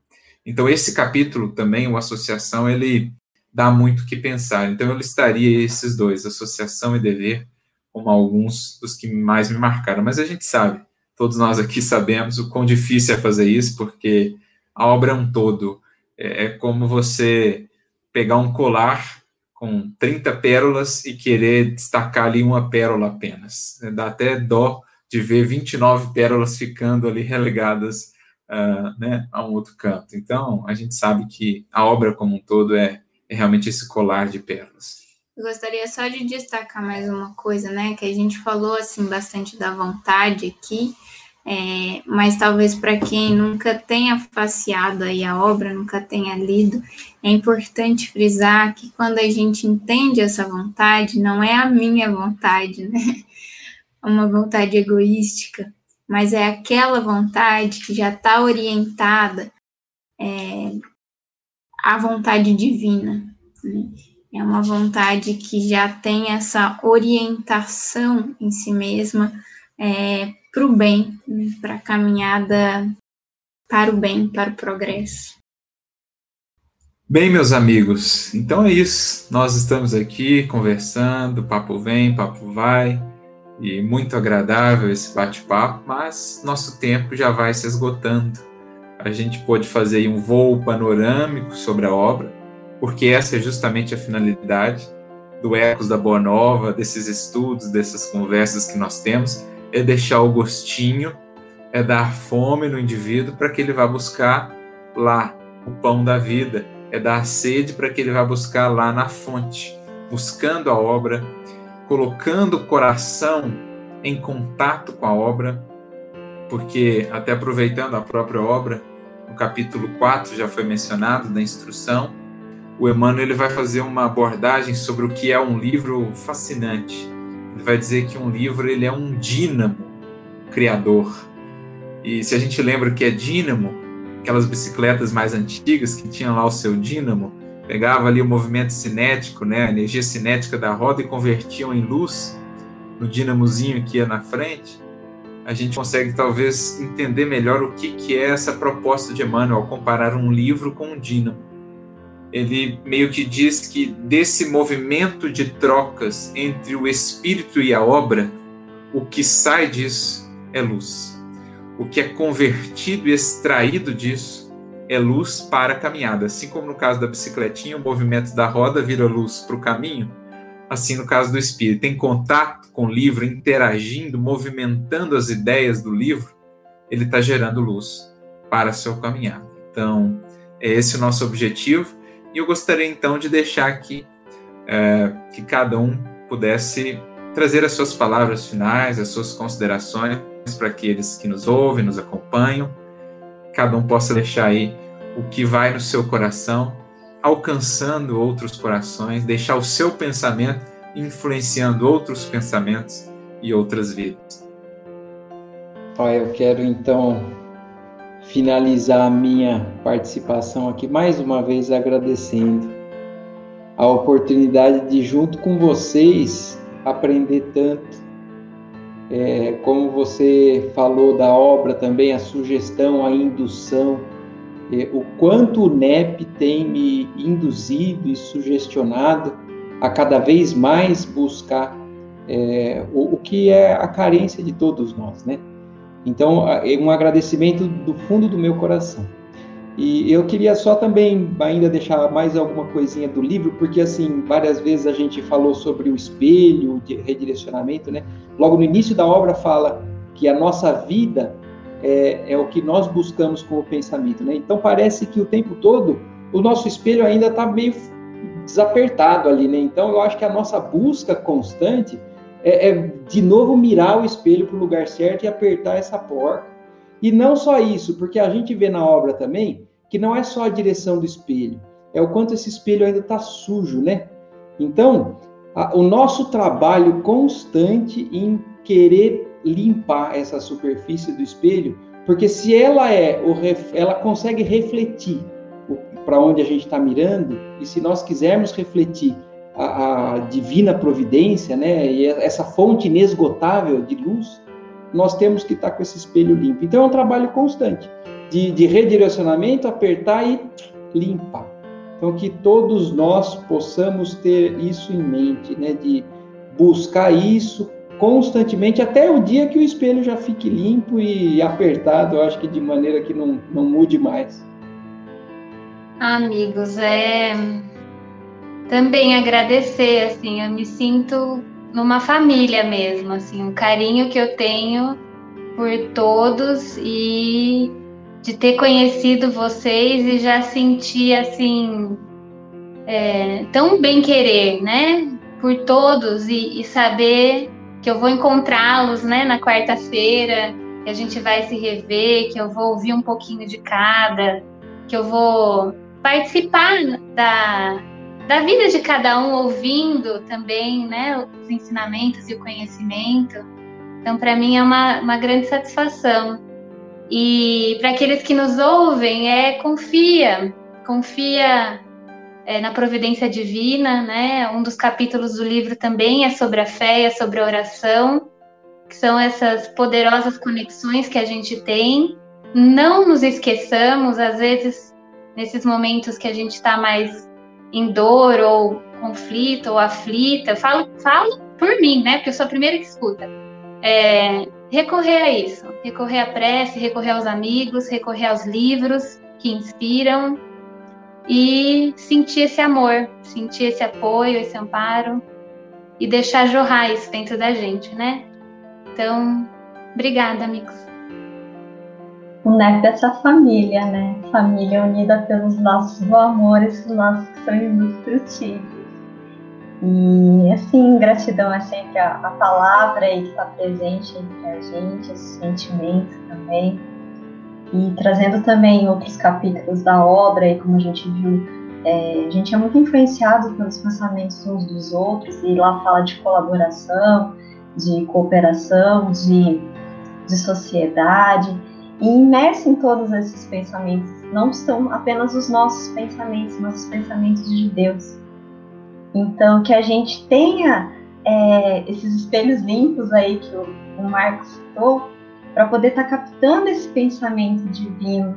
Então, esse capítulo também, o Associação, ele dá muito o que pensar. Então, eu listaria esses dois, Associação e Dever, como alguns dos que mais me marcaram. Mas a gente sabe, todos nós aqui sabemos o quão difícil é fazer isso, porque a obra é um todo. É, é como você pegar um colar com 30 pérolas e querer destacar ali uma pérola apenas. Dá até dó de ver 29 pérolas ficando ali relegadas uh, né, a um outro canto. Então, a gente sabe que a obra como um todo é, é realmente esse colar de pérolas. Gostaria só de destacar mais uma coisa, né? Que a gente falou assim bastante da vontade aqui, é, mas talvez para quem nunca tenha faceado aí a obra, nunca tenha lido, é importante frisar que quando a gente entende essa vontade, não é a minha vontade, né? uma vontade egoística, mas é aquela vontade que já está orientada é, à vontade divina. Né? É uma vontade que já tem essa orientação em si mesma é, para o bem, né? para a caminhada para o bem, para o progresso. Bem, meus amigos, então é isso. Nós estamos aqui conversando, papo vem, papo vai e muito agradável esse bate-papo, mas nosso tempo já vai se esgotando. A gente pôde fazer um voo panorâmico sobre a obra, porque essa é justamente a finalidade do Ecos da Boa Nova, desses estudos, dessas conversas que nós temos, é deixar o gostinho, é dar fome no indivíduo para que ele vá buscar lá o pão da vida, é dar sede para que ele vá buscar lá na fonte, buscando a obra colocando o coração em contato com a obra, porque, até aproveitando a própria obra, no capítulo 4 já foi mencionado da instrução, o Emmanuel ele vai fazer uma abordagem sobre o que é um livro fascinante. Ele vai dizer que um livro ele é um dínamo criador. E se a gente lembra que é dínamo, aquelas bicicletas mais antigas que tinham lá o seu dínamo, pegava ali o movimento cinético, né, a energia cinética da roda e convertiam em luz no dinamozinho que ia na frente, a gente consegue talvez entender melhor o que, que é essa proposta de Emmanuel comparar um livro com um dínamo. Ele meio que diz que desse movimento de trocas entre o espírito e a obra, o que sai disso é luz. O que é convertido e extraído disso é luz para a caminhada. Assim como no caso da bicicletinha, o movimento da roda vira luz para o caminho, assim no caso do espírito. Tem contato com o livro, interagindo, movimentando as ideias do livro, ele está gerando luz para a sua caminhada. Então, é esse o nosso objetivo. E eu gostaria então de deixar aqui é, que cada um pudesse trazer as suas palavras finais, as suas considerações para aqueles que nos ouvem, nos acompanham cada um possa deixar aí o que vai no seu coração, alcançando outros corações, deixar o seu pensamento influenciando outros pensamentos e outras vidas. Pai, eu quero então finalizar a minha participação aqui mais uma vez agradecendo a oportunidade de junto com vocês aprender tanto é, como você falou da obra também, a sugestão, a indução, o quanto o NEP tem me induzido e sugestionado a cada vez mais buscar é, o, o, que é a carência de todos nós, né? Então, é um agradecimento do fundo do meu coração. E eu queria só também ainda deixar mais alguma coisinha do livro, porque assim, várias vezes a gente falou sobre o espelho, de redirecionamento, né? Logo no início da obra fala que a nossa vida é, é o que nós buscamos com o pensamento, né? Então parece que o tempo todo o nosso espelho ainda está meio desapertado ali, né? Então eu acho que a nossa busca constante é, é de novo mirar o espelho para o lugar certo e apertar essa porta e não só isso, porque a gente vê na obra também que não é só a direção do espelho, é o quanto esse espelho ainda está sujo, né? Então, a, o nosso trabalho constante em querer limpar essa superfície do espelho, porque se ela é, ela consegue refletir para onde a gente está mirando, e se nós quisermos refletir a, a, divina providência, né, e essa fonte inesgotável de luz, nós temos que estar tá com esse espelho limpo. Então é um trabalho constante de, de redirecionamento, apertar e limpar. Então que todos nós possamos ter isso em mente, né, de buscar isso constantemente até o dia que o espelho já fique limpo e apertado, eu acho que de maneira que não, não mude mais. Amigos, é também agradecer, assim, eu me sinto numa família mesmo, assim, um carinho que eu tenho por todos e de ter conhecido vocês e já sentir assim é, tão bem querer, né, por todos e, e saber que eu vou encontrá-los, né, na quarta-feira, que a gente vai se rever, que eu vou ouvir um pouquinho de cada, que eu vou participar da da vida de cada um, ouvindo também né, os ensinamentos e o conhecimento. Então, para mim, é uma, uma grande satisfação. E para aqueles que nos ouvem, é confia, confia é, na providência divina, né? Um dos capítulos do livro também é sobre a fé, é sobre a oração, que são essas poderosas conexões que a gente tem. Não nos esqueçamos, às vezes, nesses momentos que a gente está mais em dor ou conflito ou aflita, eu falo, falo por mim, né? Porque eu sou a primeira que escuta. É, recorrer a isso, recorrer à prece, recorrer aos amigos, recorrer aos livros que inspiram e sentir esse amor, sentir esse apoio, esse amparo e deixar jorrar isso dentro da gente, né? Então, obrigada, amigos o NEP é essa família, né? Família unida pelos laços do amor, esses laços que são indestrutíveis. E assim, gratidão é sempre a, a palavra aí que está presente entre a gente, esse sentimento também. E trazendo também outros capítulos da obra, e como a gente viu, é, a gente é muito influenciado pelos pensamentos uns dos outros, e lá fala de colaboração, de cooperação, de, de sociedade. E imerso em todos esses pensamentos, não são apenas os nossos pensamentos, mas os pensamentos de Deus. Então, que a gente tenha é, esses espelhos limpos aí que o, o Marcos citou, para poder estar tá captando esse pensamento divino.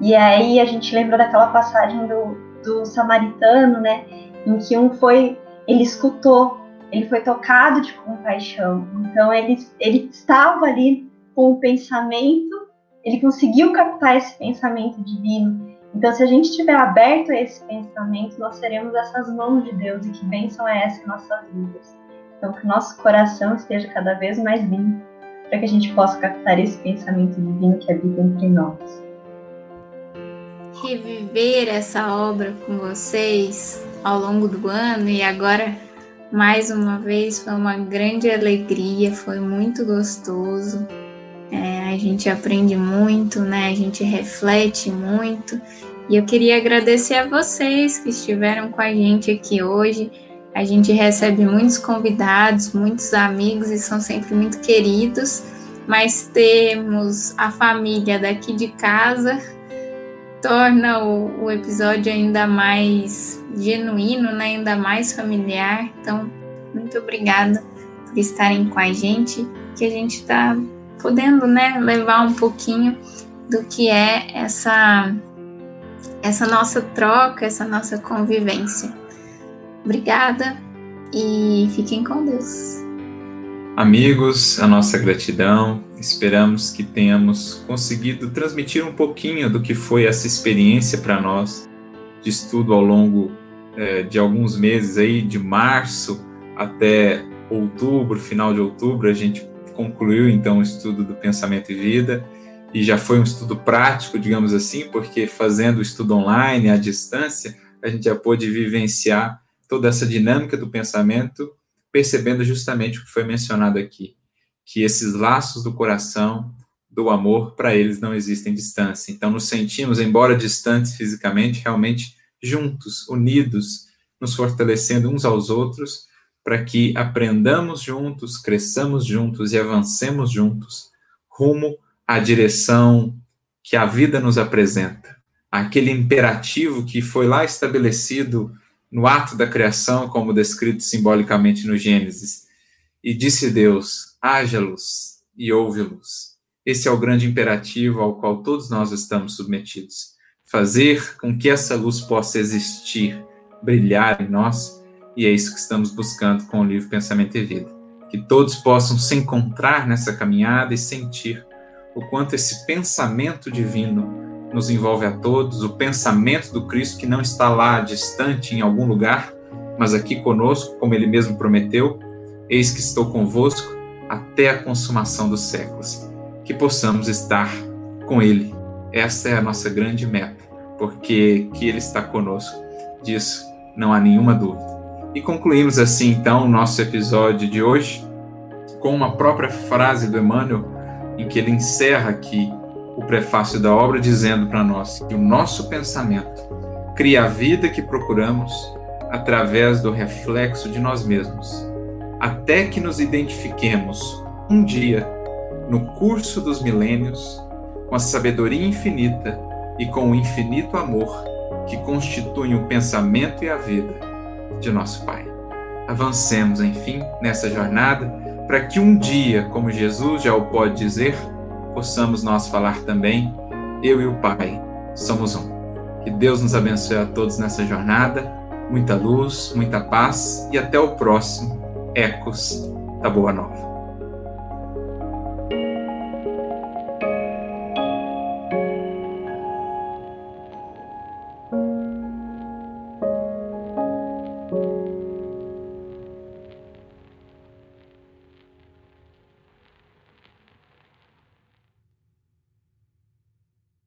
E aí a gente lembra daquela passagem do, do samaritano, né? Em que um foi, ele escutou, ele foi tocado de compaixão. Então ele, ele estava ali com o pensamento ele conseguiu captar esse pensamento divino. Então, se a gente estiver aberto a esse pensamento, nós seremos essas mãos de Deus e que bênção é essa em nossas vidas. Então, que o nosso coração esteja cada vez mais limpo, para que a gente possa captar esse pensamento divino que habita entre nós. Reviver essa obra com vocês ao longo do ano e agora mais uma vez foi uma grande alegria, foi muito gostoso. É, a gente aprende muito, né? A gente reflete muito. E eu queria agradecer a vocês que estiveram com a gente aqui hoje. A gente recebe muitos convidados, muitos amigos e são sempre muito queridos, mas temos a família daqui de casa, torna o, o episódio ainda mais genuíno, né? ainda mais familiar. Então, muito obrigada por estarem com a gente, que a gente está podendo né, levar um pouquinho do que é essa, essa nossa troca, essa nossa convivência. Obrigada e fiquem com Deus. Amigos, a nossa gratidão. Esperamos que tenhamos conseguido transmitir um pouquinho do que foi essa experiência para nós de estudo ao longo é, de alguns meses aí, de março até outubro, final de outubro, a gente concluiu então o estudo do pensamento e vida e já foi um estudo prático, digamos assim, porque fazendo o estudo online à distância, a gente já pôde vivenciar toda essa dinâmica do pensamento, percebendo justamente o que foi mencionado aqui, que esses laços do coração, do amor, para eles não existem distância. Então nos sentimos, embora distantes fisicamente, realmente juntos, unidos, nos fortalecendo uns aos outros para que aprendamos juntos, cresçamos juntos e avancemos juntos rumo à direção que a vida nos apresenta, aquele imperativo que foi lá estabelecido no ato da criação, como descrito simbolicamente no Gênesis. E disse Deus: haja luz e ouve luz. Esse é o grande imperativo ao qual todos nós estamos submetidos. Fazer com que essa luz possa existir, brilhar em nós, e é isso que estamos buscando com o livro Pensamento e Vida. Que todos possam se encontrar nessa caminhada e sentir o quanto esse pensamento divino nos envolve a todos, o pensamento do Cristo que não está lá distante em algum lugar, mas aqui conosco, como ele mesmo prometeu, eis que estou convosco até a consumação dos séculos. Que possamos estar com ele. Essa é a nossa grande meta, porque que ele está conosco, disso não há nenhuma dúvida. E concluímos assim então o nosso episódio de hoje com uma própria frase do Emmanuel, em que ele encerra aqui o prefácio da obra dizendo para nós que o nosso pensamento cria a vida que procuramos através do reflexo de nós mesmos, até que nos identifiquemos um dia no curso dos milênios com a sabedoria infinita e com o infinito amor que constituem o pensamento e a vida de nosso Pai. Avancemos, enfim, nessa jornada para que um dia, como Jesus já o pode dizer, possamos nós falar também, eu e o Pai somos um. Que Deus nos abençoe a todos nessa jornada, muita luz, muita paz e até o próximo Ecos da Boa Nova.